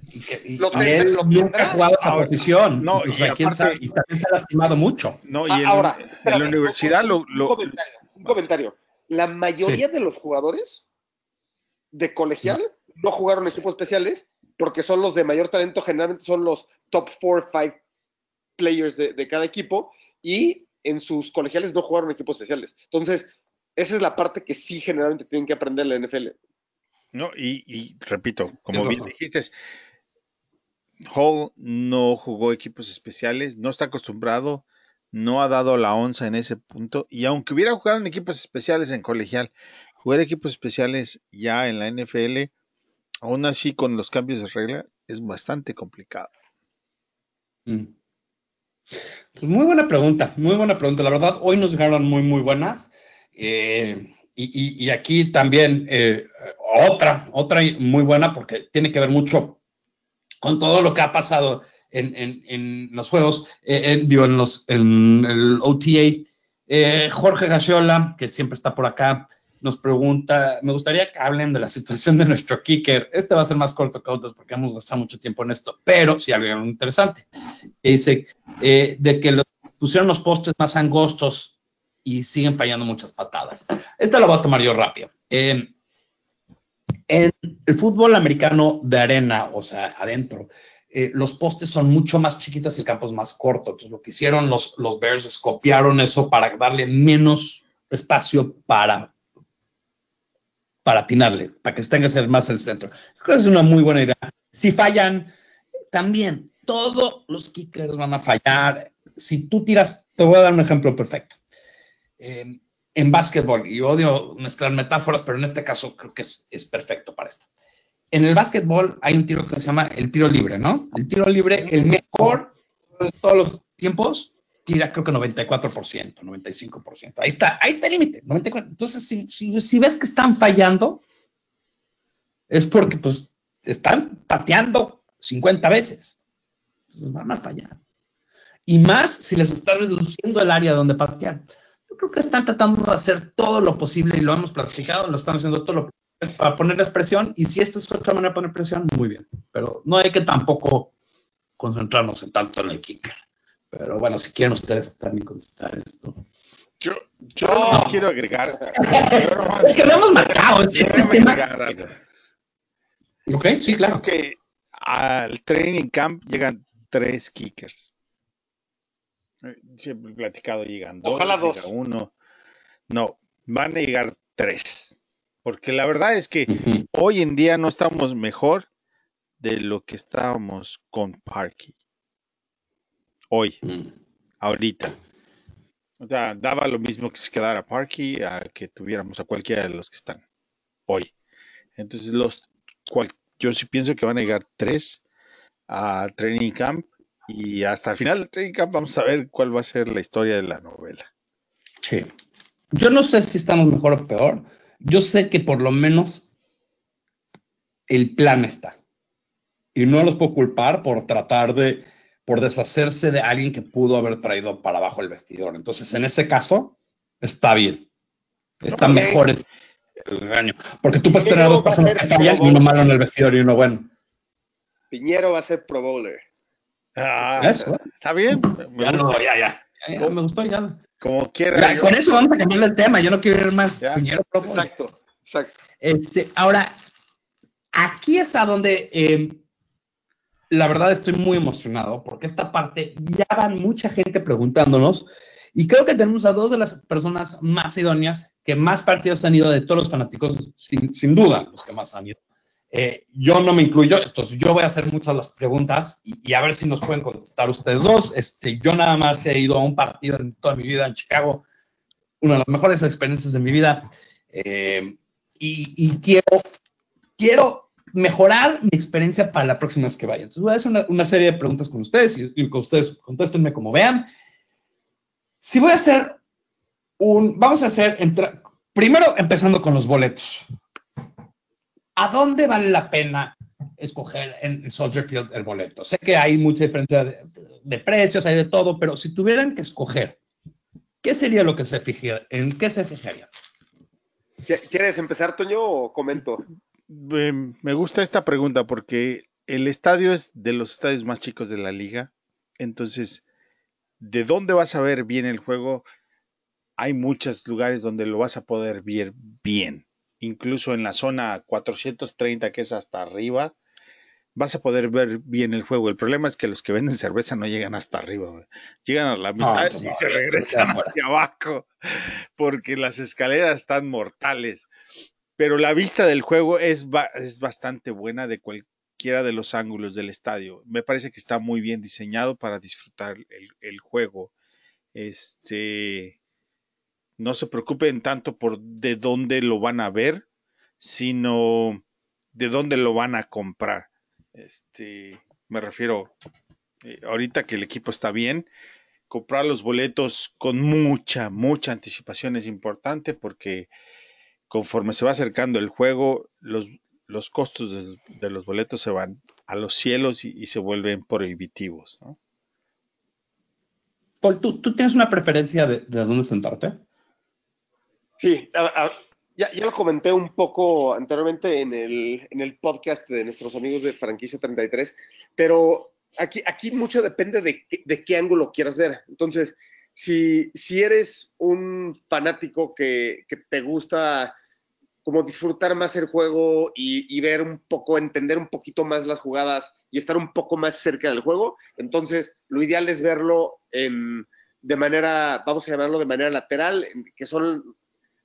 Y, que, y- Lo y tendrá- él lo nunca ha jugado esa posición. no, o y sea, quién aparte- sabe, y también se ha lastimado mucho. No, y Ah, en, ahora, en la universidad un- lo, un comentario, un comentario. La mayoría de los jugadores de colegial no jugaron equipos especiales porque son los de mayor talento, generalmente son los top 4 5 players de, de cada equipo y en sus colegiales no jugaron equipos especiales. Entonces, esa es la parte que sí generalmente tienen que aprender la NFL. no, y, y repito, como bien dijiste, Hall no jugó equipos especiales, no está acostumbrado, no ha dado la onza en ese punto, y aunque hubiera jugado en equipos especiales en colegial, jugar equipos especiales ya en la NFL, aún así con los cambios de regla, es bastante complicado. Mm. Pues muy buena pregunta, muy buena pregunta. La verdad, hoy nos llegaron muy, muy buenas. Eh, y, y- y aquí también eh, otra, otra muy buena porque tiene que ver mucho con todo lo que ha pasado en, en- en los juegos, eh, en- digo, en, los, en el OTA. Eh, Jorge Gagiola, que siempre está por acá, nos pregunta, me gustaría que hablen de la situación de nuestro kicker. Este va a ser más corto que otros porque hemos gastado mucho tiempo en esto, pero sí algo interesante. Dice eh, de que los, pusieron los postes más angostos y siguen fallando muchas patadas. Esta la voy a tomar yo rápido. Eh, en el fútbol americano de arena, o sea, adentro, eh, los postes son mucho más chiquitas y el campo es más corto. Entonces, lo que hicieron los, los Bears es copiaron eso para darle menos espacio para, para atinarle, para que tenga que ser más el centro. Creo que es una muy buena idea. Si fallan, también todos los kickers van a fallar. Si tú tiras, te voy a dar un ejemplo perfecto. Eh, en básquetbol, y odio mezclar metáforas, pero en este caso creo que es, es perfecto para esto. En el básquetbol hay un tiro que se llama el tiro libre, ¿no? El tiro libre, el mejor de todos los tiempos, tira creo que 94%, 95%. Ahí está, ahí está el límite, 94%. Entonces, si, ves que están fallando, es porque pues están pateando 50 veces. Entonces van a fallar. Y más si les está reduciendo el área donde patear. Yo creo que están tratando de hacer todo lo posible y lo hemos platicado, lo están haciendo todo lo posible para ponerles presión. Y si esta es otra manera de poner presión, muy bien. Pero no hay que tampoco concentrarnos en tanto en el kicker. Pero bueno, si quieren ustedes también contestar esto. Yo, yo no. quiero agregar. es que lo hemos marcado. Este, tema. Ok, sí, claro. Que al training camp llegan tres kickers. Siempre he platicado, llegan dos, Ojalá dos. llega uno. No, van a llegar tres. Porque la verdad es que uh -huh. hoy en día no estamos mejor de lo que estábamos con Parky. Hoy, mm. ahorita. O sea, daba lo mismo que se quedara Parky a que tuviéramos a cualquiera de los que están hoy. Entonces, los cual, yo sí pienso que van a llegar tres a Training Camp y hasta el final del Training Camp vamos a ver cuál va a ser la historia de la novela. Sí. Yo no sé si estamos mejor o peor. Yo sé que por lo menos el plan está. Y no los puedo culpar por tratar de, por deshacerse de alguien que pudo haber traído para abajo el vestidor. Entonces, en ese caso, está bien. Está okay. mejor el año. Porque tú puedes tener dos personas que fallan y uno malo en el vestidor y uno bueno. Piñero va a ser Pro Bowler. Ah, eso, está bien. Ya no, ya, ya. ya, ya me gustó ya. Como quiera. Ya, con eso vamos a cambiar el tema. Yo no quiero ir más. Bowler. Exacto, exacto. Este, ahora, aquí es a donde eh, la verdad estoy muy emocionado porque esta parte ya van mucha gente preguntándonos y creo que tenemos a dos de las personas más idóneas que más partidos han ido de todos los fanáticos, sin, sin duda, los que más han ido. Eh, yo no me incluyo, entonces yo voy a hacer muchas las preguntas y, y, a ver si nos pueden contestar ustedes dos. Este, yo nada más he ido a un partido en toda mi vida en Chicago, una de las mejores experiencias de mi vida eh, y, y quiero, quiero mejorar mi experiencia para la próxima vez que vaya. Entonces voy a hacer una, una serie de preguntas con ustedes y, y, con ustedes contéstenme como vean. Si voy a hacer un, vamos a hacer, entra, primero empezando con los boletos. ¿A dónde vale la pena escoger en Soldier Field el boleto? Sé que hay mucha diferencia de, de precios, hay de todo, pero si tuvieran que escoger, ¿qué sería lo que se fijaría? ¿En qué se fijaría? ¿Quieres empezar, Toño, o comento? me gusta esta pregunta porque el estadio es de los estadios más chicos de la liga. Entonces, ¿de dónde vas a ver bien el juego? Hay muchos lugares donde lo vas a poder ver bien. Incluso en la zona 430, que es hasta arriba, vas a poder ver bien el juego. El problema es que los que venden cerveza no llegan hasta arriba. Wey. Llegan a la mitad no, y no, se regresan hacia abajo porque las escaleras están mortales pero la vista del juego es, ba es bastante buena de cualquiera de los ángulos del estadio. Me parece que está muy bien diseñado para disfrutar el, el juego. Este, no se preocupen tanto por de dónde lo van a ver, sino de dónde lo van a comprar. Este, me refiero, eh, ahorita que el equipo está bien, comprar los boletos con mucha, mucha anticipación es importante porque conforme se va acercando el juego, los, los costos de, los boletos se van a los cielos y, se vuelven prohibitivos. Paul, ¿tú, ¿tú, tienes una preferencia de, de dónde sentarte? Sí, ya, ya, lo comenté un poco anteriormente en el, en el podcast de nuestros amigos de Franquicia 33, pero aquí, aquí mucho depende de, de qué ángulo quieras ver. Entonces, si, si eres un fanático que, que, te gusta como disfrutar más el juego y, y, ver un poco, entender un poquito más las jugadas y estar un poco más cerca del juego, entonces lo ideal es verlo en, de manera, vamos a llamarlo de manera lateral, que son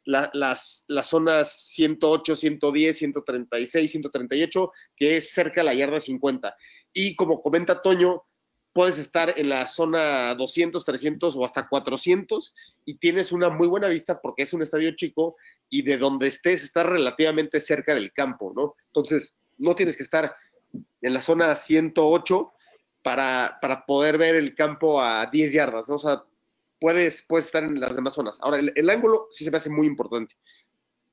la, las, las zonas 108, 110, 136, 138, que es cerca de la yarda 50. Y como comenta Toño, puedes estar en la zona 200, 300 o hasta 400 y tienes una muy buena vista porque es un estadio chico y de donde estés está relativamente cerca del campo, ¿no? Entonces, no tienes que estar en la zona 108 para, para poder ver el campo a 10 yardas, ¿no? O sea, puedes, puedes estar en las demás zonas. Ahora, el, el ángulo sí se me hace muy importante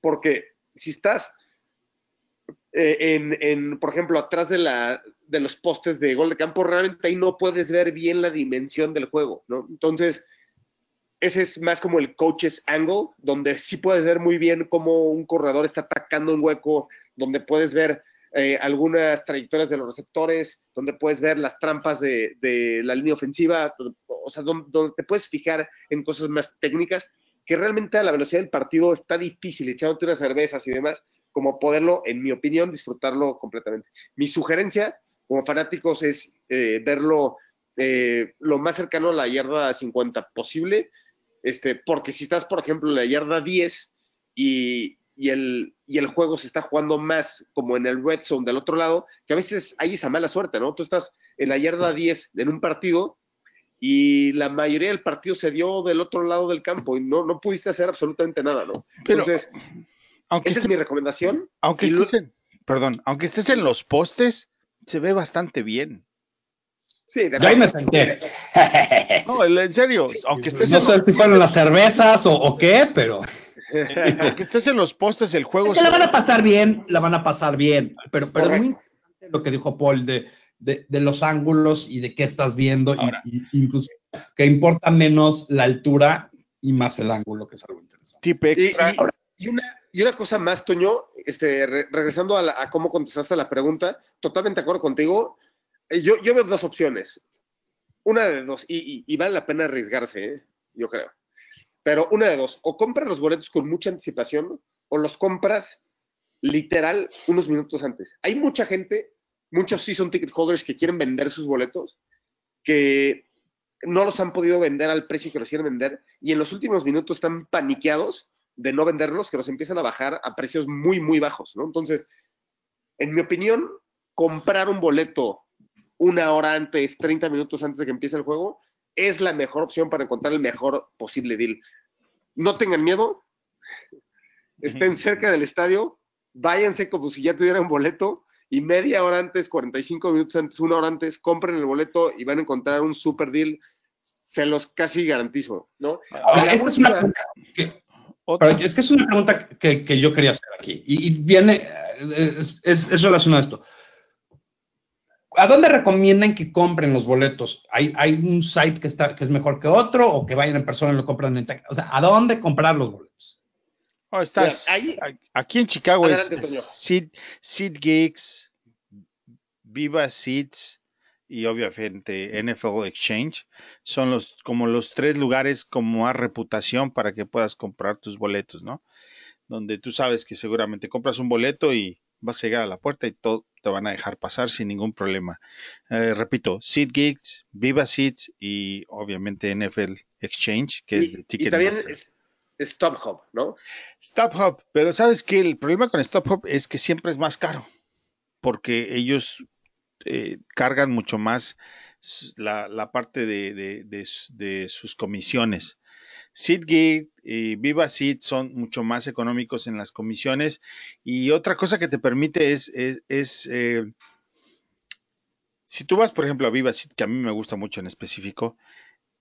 porque si estás eh, en, en, por ejemplo, atrás de, la, de los postes de gol de campo, realmente ahí no puedes ver bien la dimensión del juego, ¿no? Entonces, ese es más como el coach's angle, donde sí puedes ver muy bien cómo un corredor está atacando un hueco, donde puedes ver eh, algunas trayectorias de los receptores, donde puedes ver las trampas de, la línea ofensiva, o sea, donde, donde, te puedes fijar en cosas más técnicas, que realmente a la velocidad del partido está difícil, echándote unas cervezas y demás, como poderlo, en mi opinión, disfrutarlo completamente. Mi sugerencia como fanáticos es eh, verlo eh, lo más cercano a la yarda 50 posible, este, porque si estás, por ejemplo, en la yarda 10 y, y, el, y el juego se está jugando más como en el red zone del otro lado, que a veces hay esa mala suerte, ¿no? Tú estás en la yarda 10 en un partido y la mayoría del partido se dio del otro lado del campo y no, no pudiste hacer absolutamente nada, ¿no? Pero, Entonces, aunque esa estés, es mi recomendación. Aunque estés lo- en, perdón, aunque estés en los postes, se ve bastante bien. Sí, de Yo ahí me senté. No, en serio, aunque estés No en sé los si fueron las cervezas o, o qué, pero aunque estés en los postes, el juego es que la van a pasar bien, la van a pasar bien. Pero, pero es muy importante lo que dijo Paul de, de, de los ángulos y de qué estás viendo, y- Ahora. y, incluso que importa menos la altura y más el ángulo, que es algo interesante. tip Y, extra. y- y una, y una cosa más, Toño, este, re- regresando a, la- a cómo contestaste la pregunta, totalmente de acuerdo contigo. Eh, Yo, yo veo dos opciones. Una de dos, y, y- y vale la pena arriesgarse, ¿eh? yo creo. Pero una de dos, o compras los boletos con mucha anticipación o los compras literal unos minutos antes. Hay mucha gente, muchos season ticket holders que quieren vender sus boletos, que no los han podido vender al precio que los quieren vender y en los últimos minutos están paniqueados de no venderlos, que los empiezan a bajar a precios muy, muy bajos, ¿no? Entonces, en mi opinión, comprar un boleto una hora antes, 30 minutos antes de que empiece el juego, es la mejor opción para encontrar el mejor posible deal. No tengan miedo, estén cerca del estadio, váyanse como si ya tuvieran boleto y media hora antes, 45 minutos antes, una hora antes, compren el boleto y van a encontrar un super deal. Se los casi garantizo, ¿no? Ahora, esta es una que, pero es que es una pregunta que, que yo quería hacer aquí y, y viene, eh, es, es, es relacionado a esto. ¿A dónde recomiendan que compren los boletos? ¿Hay, hay un site que, está, que es mejor que otro o que vayan en persona y lo compran en O sea, ¿a dónde comprar los boletos? Oh, estás, Mira, ahí- aquí en Chicago Adelante, es. Seed, Seed Geeks, Viva Seats y obviamente NFL Exchange. Son los como los tres lugares con más reputación para que puedas comprar tus boletos, ¿no? Donde tú sabes que seguramente compras un boleto y vas a llegar a la puerta y todo te van a dejar pasar sin ningún problema. Eh, repito, Seed Geeks, Viva Seats y obviamente NFL Exchange, que es de Ticketmaster. StubHub, ¿no? StubHub, pero sabes que el problema con StubHub es que siempre es más caro, porque ellos eh, cargan mucho más la, la parte de, de- de s- de sus comisiones. SeatGeek y Viva son mucho más económicos en las comisiones y otra cosa que te permite es, es, es, eh, si tú vas, por ejemplo, a Viva que a mí me gusta mucho en específico,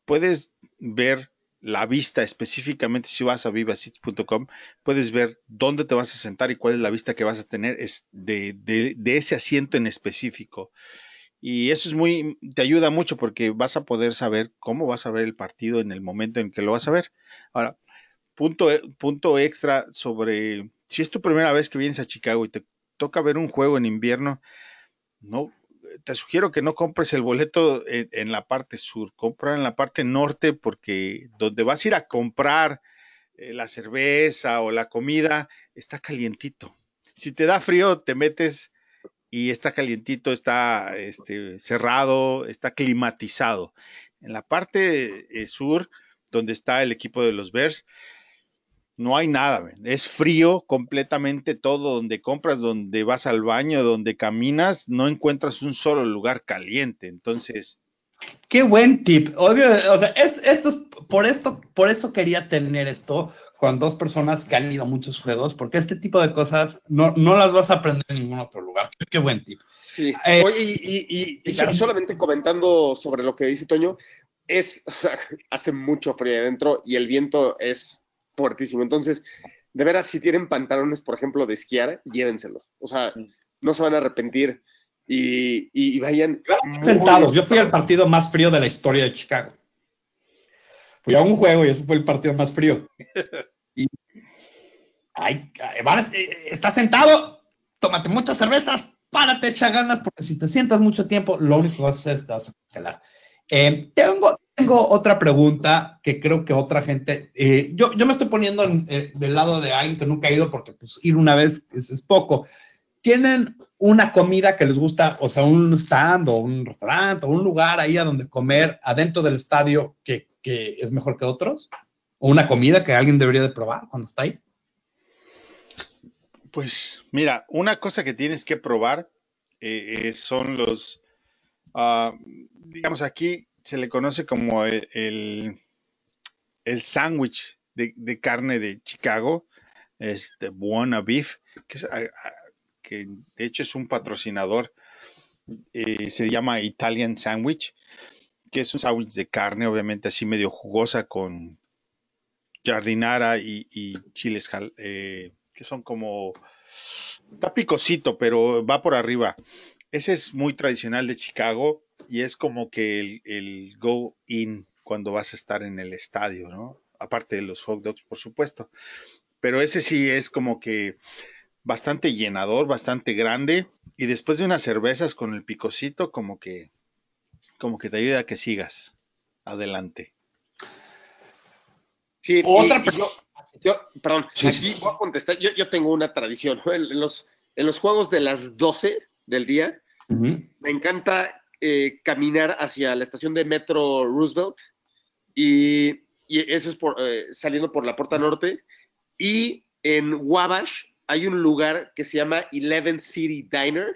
puedes ver la vista específicamente si vas a vivaseats.com, puedes ver dónde te vas a sentar y cuál es la vista que vas a tener es de, de- de ese asiento en específico. Y eso es muy, te ayuda mucho porque vas a poder saber cómo vas a ver el partido en el momento en que lo vas a ver. Ahora, punto, e- punto extra sobre si es tu primera vez que vienes a Chicago y te toca ver un juego en invierno, no, te sugiero que no compres el boleto en, la parte sur, compra en la parte norte porque donde vas a ir a comprar eh, la cerveza o la comida está calientito. Si te da frío, te metes y está calientito, está este, cerrado, está climatizado. En la parte eh, sur, donde está el equipo de los Bears, no hay nada, es frío completamente todo, donde compras, donde vas al baño, donde caminas, no encuentras un solo lugar caliente. Entonces, Qué buen tip. Odio, o sea, es, esto es, por esto, por eso quería tener esto con dos personas que han ido a muchos juegos, porque este tipo de cosas no, no las vas a aprender en ningún otro lugar. Qué buen tip. Sí. Eh, Oye, y, y, solamente comentando sobre lo que dice Toño, es, hace mucho frío adentro y el viento es fuertísimo. Entonces, de veras, si tienen pantalones, por ejemplo, de esquiar, llévenselos. O sea, no se van a arrepentir y, y vayan. Sentados. Yo fui al partido más frío de la historia de Chicago. Fui a un juego y ese fue el partido más frío. Y, ay, eh, estás sentado, tómate muchas cervezas, párate, echa ganas, porque si te sientas mucho tiempo, lo único que vas a hacer es te vas a congelar. Eh, tengo, tengo otra pregunta que creo que otra gente, eh, yo, yo me estoy poniendo del lado de alguien que nunca ha ido porque pues ir una vez es, es poco. ¿Tienen una comida que les gusta, o sea, un stand o un restaurante o un lugar ahí a donde comer adentro del estadio que, que es mejor que otros? ¿O una comida que alguien debería de probar cuando está ahí? Pues mira, una cosa que tienes que probar eh, son los, uh, digamos aquí se le conoce como el, el, sándwich de, de, carne de Chicago, este Buona Beef, que es que de hecho es un patrocinador, eh, se llama Italian Sandwich, que es un sándwich de carne, obviamente así medio jugosa con jardinara y, chiles eh, que son como, está picosito, pero va por arriba. Ese es muy tradicional de Chicago y es como que el, el go in cuando vas a estar en el estadio, ¿no? Aparte de los hot dogs, por supuesto. Pero ese sí es como que bastante llenador, bastante grande. Y después de unas cervezas con el picocito, como que, como que te ayuda a que sigas adelante. Sí, otra yo, yo, perdón, aquí voy a contestar. Yo, yo tengo una tradición. En, los, en los juegos de las 12 del día, me encanta eh, caminar hacia la estación de metro Roosevelt y, y eso es por, eh, saliendo por la puerta norte. Y en Wabash hay un lugar que se llama Eleven City Diner,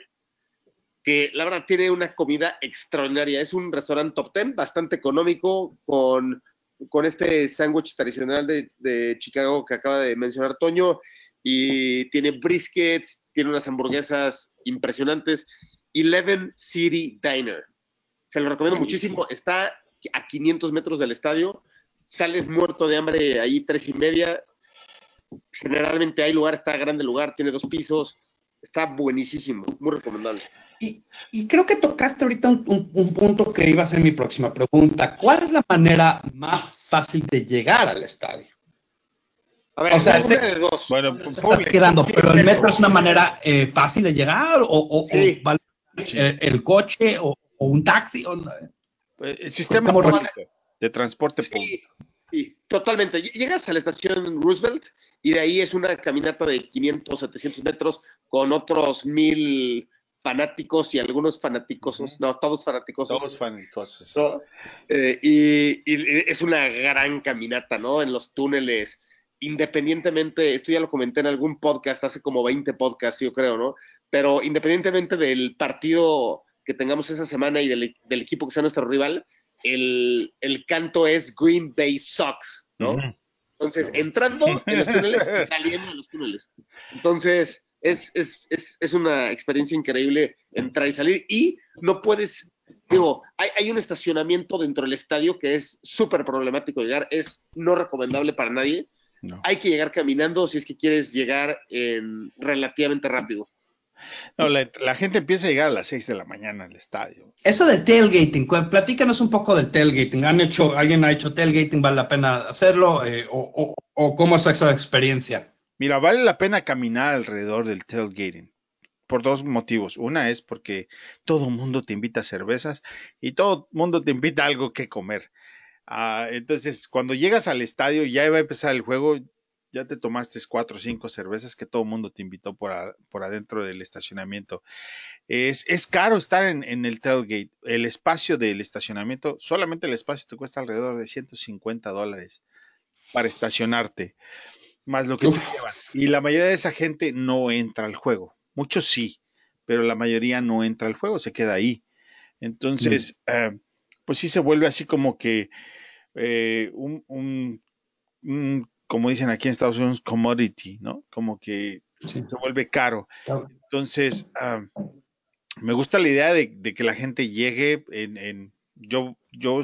que la verdad tiene una comida extraordinaria. Es un restaurante top ten, bastante económico, con, con este sándwich tradicional de, de, Chicago que acaba de mencionar Toño, y tiene briskets, tiene unas hamburguesas impresionantes. Eleven City Diner. Se lo recomiendo muchísimo. Está a 500 metros del estadio. Sales muerto de hambre ahí tres y media generalmente hay lugar, está grande lugar, tiene dos pisos, está buenísimo, muy recomendable. Y, creo que tocaste ahorita un, punto que iba a ser mi próxima pregunta. ¿Cuál es la manera más fácil de llegar al estadio? A ver, o sea, de dos. Bueno, estás quedando, pero el metro es una manera eh, fácil de llegar o, el, coche o, un taxi. O, el sistema de transporte público. Sí, totalmente. Llegas a la estación Roosevelt y de ahí es una caminata de 500, 700 metros con otros mil fanáticos y algunos fanáticos, no, todos fanáticos. Todos fanáticos. Eh, y, es una gran caminata, ¿no? En los túneles, independientemente, esto ya lo comenté en algún podcast, hace como 20 podcasts, yo creo, ¿no? Pero independientemente del partido que tengamos esa semana y del, del equipo que sea nuestro rival, el, el canto es Green Bay Sox, ¿no? Entonces, entrando en los túneles y saliendo de los túneles. Entonces, es, es, es, es, una experiencia increíble entrar y salir. Y no puedes, digo, hay, hay un estacionamiento dentro del estadio que es súper problemático llegar, es no recomendable para nadie. Hay que llegar caminando si es que quieres llegar en relativamente rápido. No, la, gente empieza a llegar a las 6 de la mañana al estadio. Eso de tailgating, platícanos un poco del tailgating. ¿Han hecho, alguien ha hecho tailgating? ¿Vale la pena hacerlo? Eh, o, cómo es esa experiencia? Mira, vale la pena caminar alrededor del tailgating por dos motivos. Una es porque todo mundo te invita a cervezas y todo mundo te invita a algo que comer. Ah, entonces, cuando llegas al estadio, ya va a empezar el juego, ya te tomaste cuatro o cinco cervezas que todo el mundo te invitó por, por adentro del estacionamiento. Es, es caro estar en, en, el tailgate. El espacio del estacionamiento, solamente el espacio te cuesta alrededor de 150 dólares para estacionarte, más lo que tú llevas. Y la mayoría de esa gente no entra al juego. Muchos sí, pero la mayoría no entra al juego, se queda ahí. Entonces, mm. eh, pues sí se vuelve así como que eh, un, un, un, como dicen aquí en Estados Unidos, commodity, ¿no? Como que Sí. se vuelve caro. Entonces, ah, me gusta la idea de, de que la gente llegue en, en- yo, yo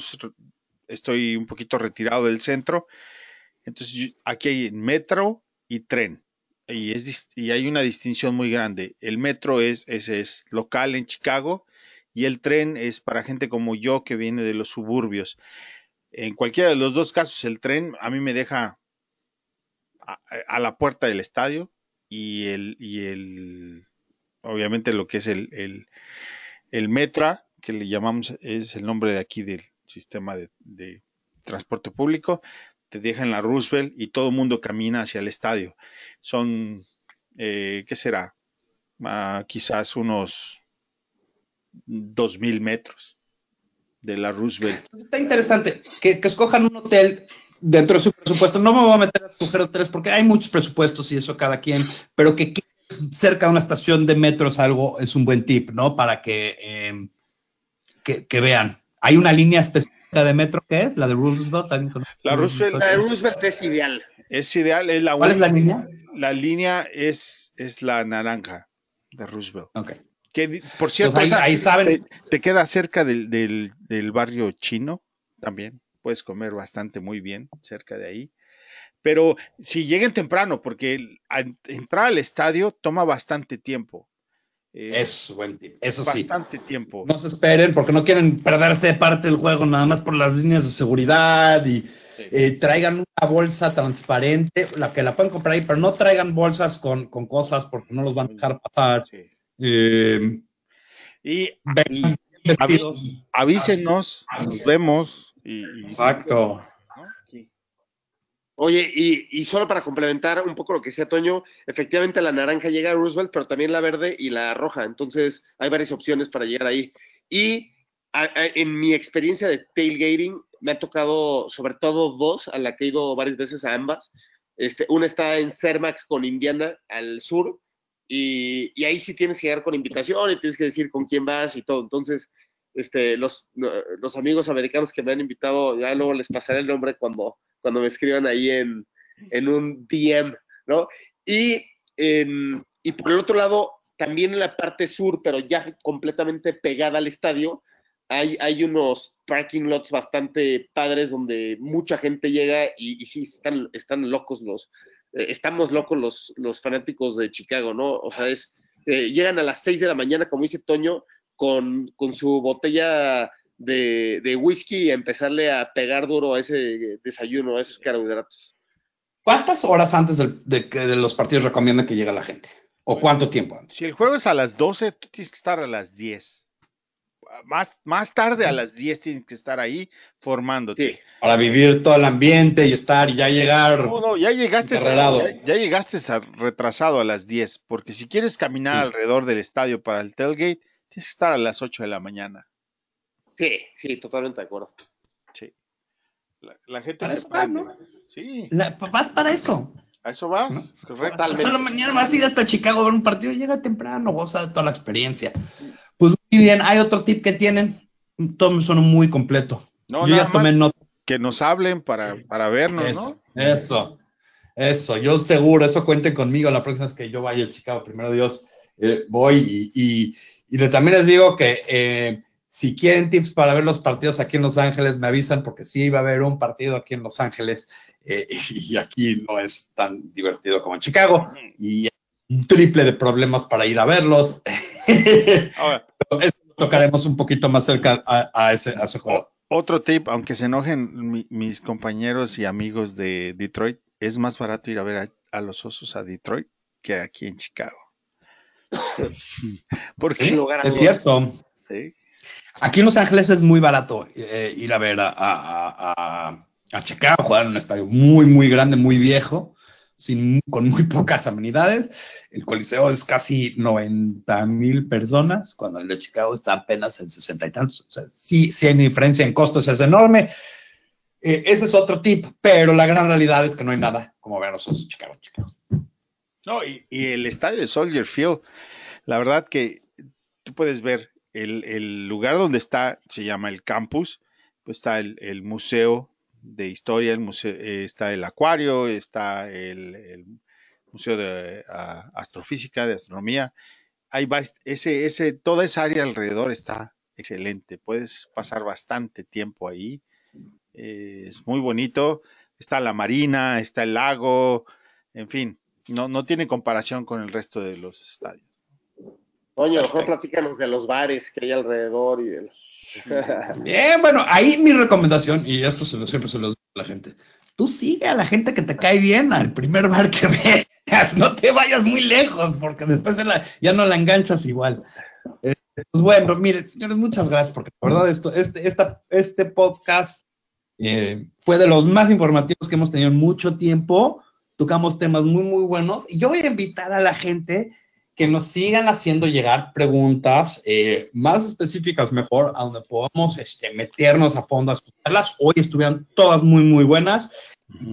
estoy un poquito retirado del centro, entonces aquí hay metro y tren. Y, es, y hay una distinción muy grande. El metro es, es, es local en Chicago y el tren es para gente como yo que viene de los suburbios. En cualquiera de los dos casos, el tren a mí me deja a, a la puerta del estadio y el, y el obviamente lo que es el, el, el Metra, que le llamamos, es el nombre de aquí del sistema de, de transporte público, te deja en la Roosevelt y todo el mundo camina hacia el estadio. Son, eh, ¿qué será? Ah, quizás unos dos mil metros de la Roosevelt. Está interesante que, escojan un hotel dentro de su presupuesto. No me voy a meter a escoger hoteles porque hay muchos presupuestos y eso cada quien, pero que cerca de una estación de metro es algo, es un buen tip, ¿no? Para que, eh, que, que vean. Hay una línea específica de metro que es la de Roosevelt. ¿Alguien conoce La Roosevelt La de Roosevelt es ideal. Es ideal, es la ¿Cuál es la línea? La línea es, es la naranja de Roosevelt. Ok. Que, por cierto, Pues ahí, esa ahí saben. te, te queda cerca del, del- del barrio chino también. Puedes comer bastante muy bien cerca de ahí. Pero si lleguen temprano, porque entrar al estadio toma bastante tiempo. Eh, buen tip. Eso sí. bastante tiempo. No se esperen porque no quieren perderse parte del juego nada más por las líneas de seguridad y eh, traigan una bolsa transparente, la que la pueden comprar ahí, pero no traigan bolsas con, con cosas porque no los van a dejar pasar. Sí. Eh, Y, avísenos, nos vemos. Y- Exacto. Oye, y, solo para complementar un poco lo que decía Toño, efectivamente la naranja llega a Roosevelt, pero también la verde y la roja. Entonces hay varias opciones para llegar ahí. Y en mi experiencia de tailgating, me ha tocado sobre todo dos, a la que he ido varias veces a ambas. Este, una está en Cermac con Indiana al sur, y, y ahí sí tienes que llegar con invitación y tienes que decir con quién vas y todo. Entonces, este, los, los amigos americanos que me han invitado, ya luego les pasaré el nombre cuando, cuando me escriban ahí en, en un DM, ¿no? Y, y por el otro lado, también en la parte sur, pero ya completamente pegada al estadio, hay, hay unos parking lots bastante padres donde mucha gente llega y, y sí, están, están locos los, eh, estamos locos los, los fanáticos de Chicago, ¿no? O sea, es, eh, llegan a las 6 de la mañana, como dice Toño, con, con su botella de, de whisky y a empezarle a pegar duro a ese desayuno, a esos carbohidratos. ¿Cuántas horas antes del- de, que de los partidos recomiendan que llegue la gente? ¿O cuánto tiempo antes? Si el juego es a las 12, tú tienes que estar a las 10. Más, más tarde a las 10 tienes que estar ahí formándote. Sí. Para vivir todo el ambiente y estar y ya llegar. No, no, ya llegaste, a, ya, ya llegaste a retrasado a las 10, porque si quieres caminar Sí. alrededor del estadio para el tailgate, tienes que estar a las 8 de la mañana. Sí, sí, totalmente de acuerdo. Sí. La, la gente Para se eso vas, prende. ¿no? Sí, La- vas para eso. a eso vas, correcto. Totalmente. Solo mañana vas a ir hasta Chicago a ver un partido, llega temprano, goza de toda la experiencia. Pues muy bien, hay otro tip que tienen. Todo me suena muy completo. No, Yo ya tomé nota. que nos hablen para, para vernos, Eso, ¿no? eso, eso. Yo seguro, eso cuenten conmigo la próxima vez que yo vaya a Chicago. Primero Dios, eh, voy y, y, y le- también les digo que eh, si quieren tips para ver los partidos aquí en Los Ángeles, me avisan porque sí va a haber un partido aquí en Los Ángeles eh, y aquí no es tan divertido como en Chicago y un triple de problemas para ir a verlos. Ahora, Eso lo tocaremos un poquito más cerca a, a ese, a ese juego. otro tip, aunque se enojen mi- mis compañeros y amigos de Detroit, es más barato ir a ver a, a los osos a Detroit que aquí en Chicago. Porque Es cierto. Sí. Aquí en Los Ángeles es muy barato eh, ir a ver a, a, a, a Chicago, jugar en un estadio muy, muy grande, muy viejo, sin, con muy pocas amenidades. El Coliseo es casi 90 mil personas, cuando el de Chicago está apenas en 60 y tantos. O sea, sí, sí hay una diferencia en costos, es enorme. Eh, ese es otro tip, pero la gran realidad es que no hay nada como ver a los Chicago, Chicago. No, y, el estadio de Soldier Field, la verdad que tú puedes ver el, lugar donde está, se llama el campus, pues está el, museo de historia, el museo, eh, está el acuario, está el, museo de astrofísica, de astronomía. Ahí va, ese, ese, toda esa área alrededor está excelente. Puedes pasar bastante tiempo ahí. Eh, es muy bonito. Está la marina, está el lago, en fin, no, no tiene comparación con el resto de los estadios. Oye, mejor platícanos de los bares que hay alrededor y de los... Bien, bueno, ahí mi recomendación, y esto se lo, siempre se lo digo a la gente, tú sigue a la gente que te cae bien al primer bar que veas, no te vayas muy lejos, porque después ya no la enganchas igual. Eh, pues bueno, mire, señores, muchas gracias, porque la verdad esto, este, este podcast eh, fue de los más informativos que hemos tenido en mucho tiempo, tocamos temas muy, muy buenos, y yo voy a invitar a la gente que nos sigan haciendo llegar preguntas eh, más específicas, mejor, a donde podamos este, meternos a fondo a escucharlas. Hoy estuvieron todas muy, muy buenas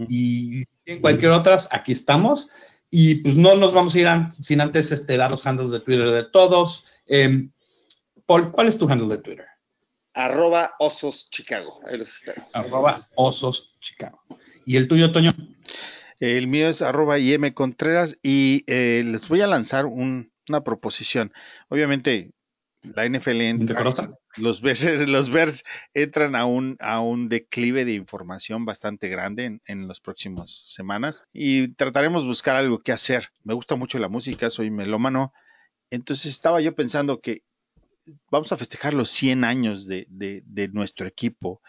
y en cualquier otras, aquí estamos. Y pues no nos vamos a ir sin antes este, dar los handles de Twitter de todos. Eh, Paul, ¿cuál es tu handle de Twitter? Arroba Osos Chicago. Ahí los espero. Arroba Osos Chicago. ¿Y el tuyo, Toño? El mío es arroba IM Contreras y eh, les voy a lanzar una proposición. Obviamente, la NFL entra, los veces, los Bears entran a un, a un declive de información bastante grande en, en las próximas semanas y trataremos de buscar algo que hacer. Me gusta mucho la música, soy melómano. Entonces estaba yo pensando que vamos a festejar los 100 años de, de, de nuestro equipo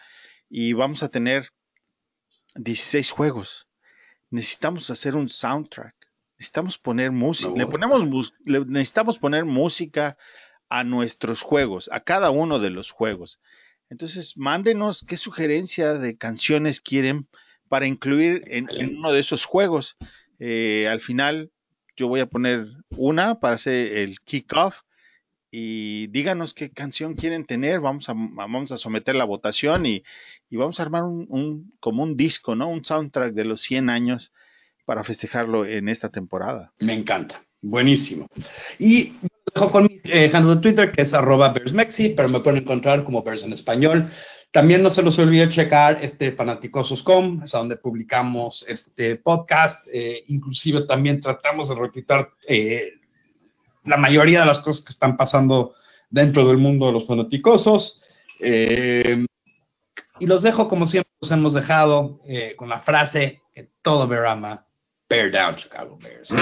y vamos a tener 16 juegos necesitamos hacer un soundtrack. Necesitamos poner música. Le ponemos, necesitamos poner música a nuestros juegos, a cada uno de los juegos. Entonces, mándenos qué sugerencia de canciones quieren para incluir en, uno de esos juegos. Eh, al final, yo voy a poner una para hacer el kickoff y díganos qué canción quieren tener. Vamos a, vamos a someter la votación y, vamos a armar un, como un disco, ¿no? Un soundtrack de los 100 años para festejarlo en esta temporada. Me encanta. Buenísimo. Y dejo con mi eh, handle de Twitter, que es arroba BearsMexi, pero me pueden encontrar como Bears en español. También no se los olvide checar este fanaticosos.com, es donde publicamos este podcast. Eh, inclusive también tratamos de retuitar eh, la mayoría de las cosas que están pasando dentro del mundo de los fanaticosos. Eh, y los dejo como siempre los hemos dejado eh, con la frase que todo Bear ama, Bear Down Chicago Bears.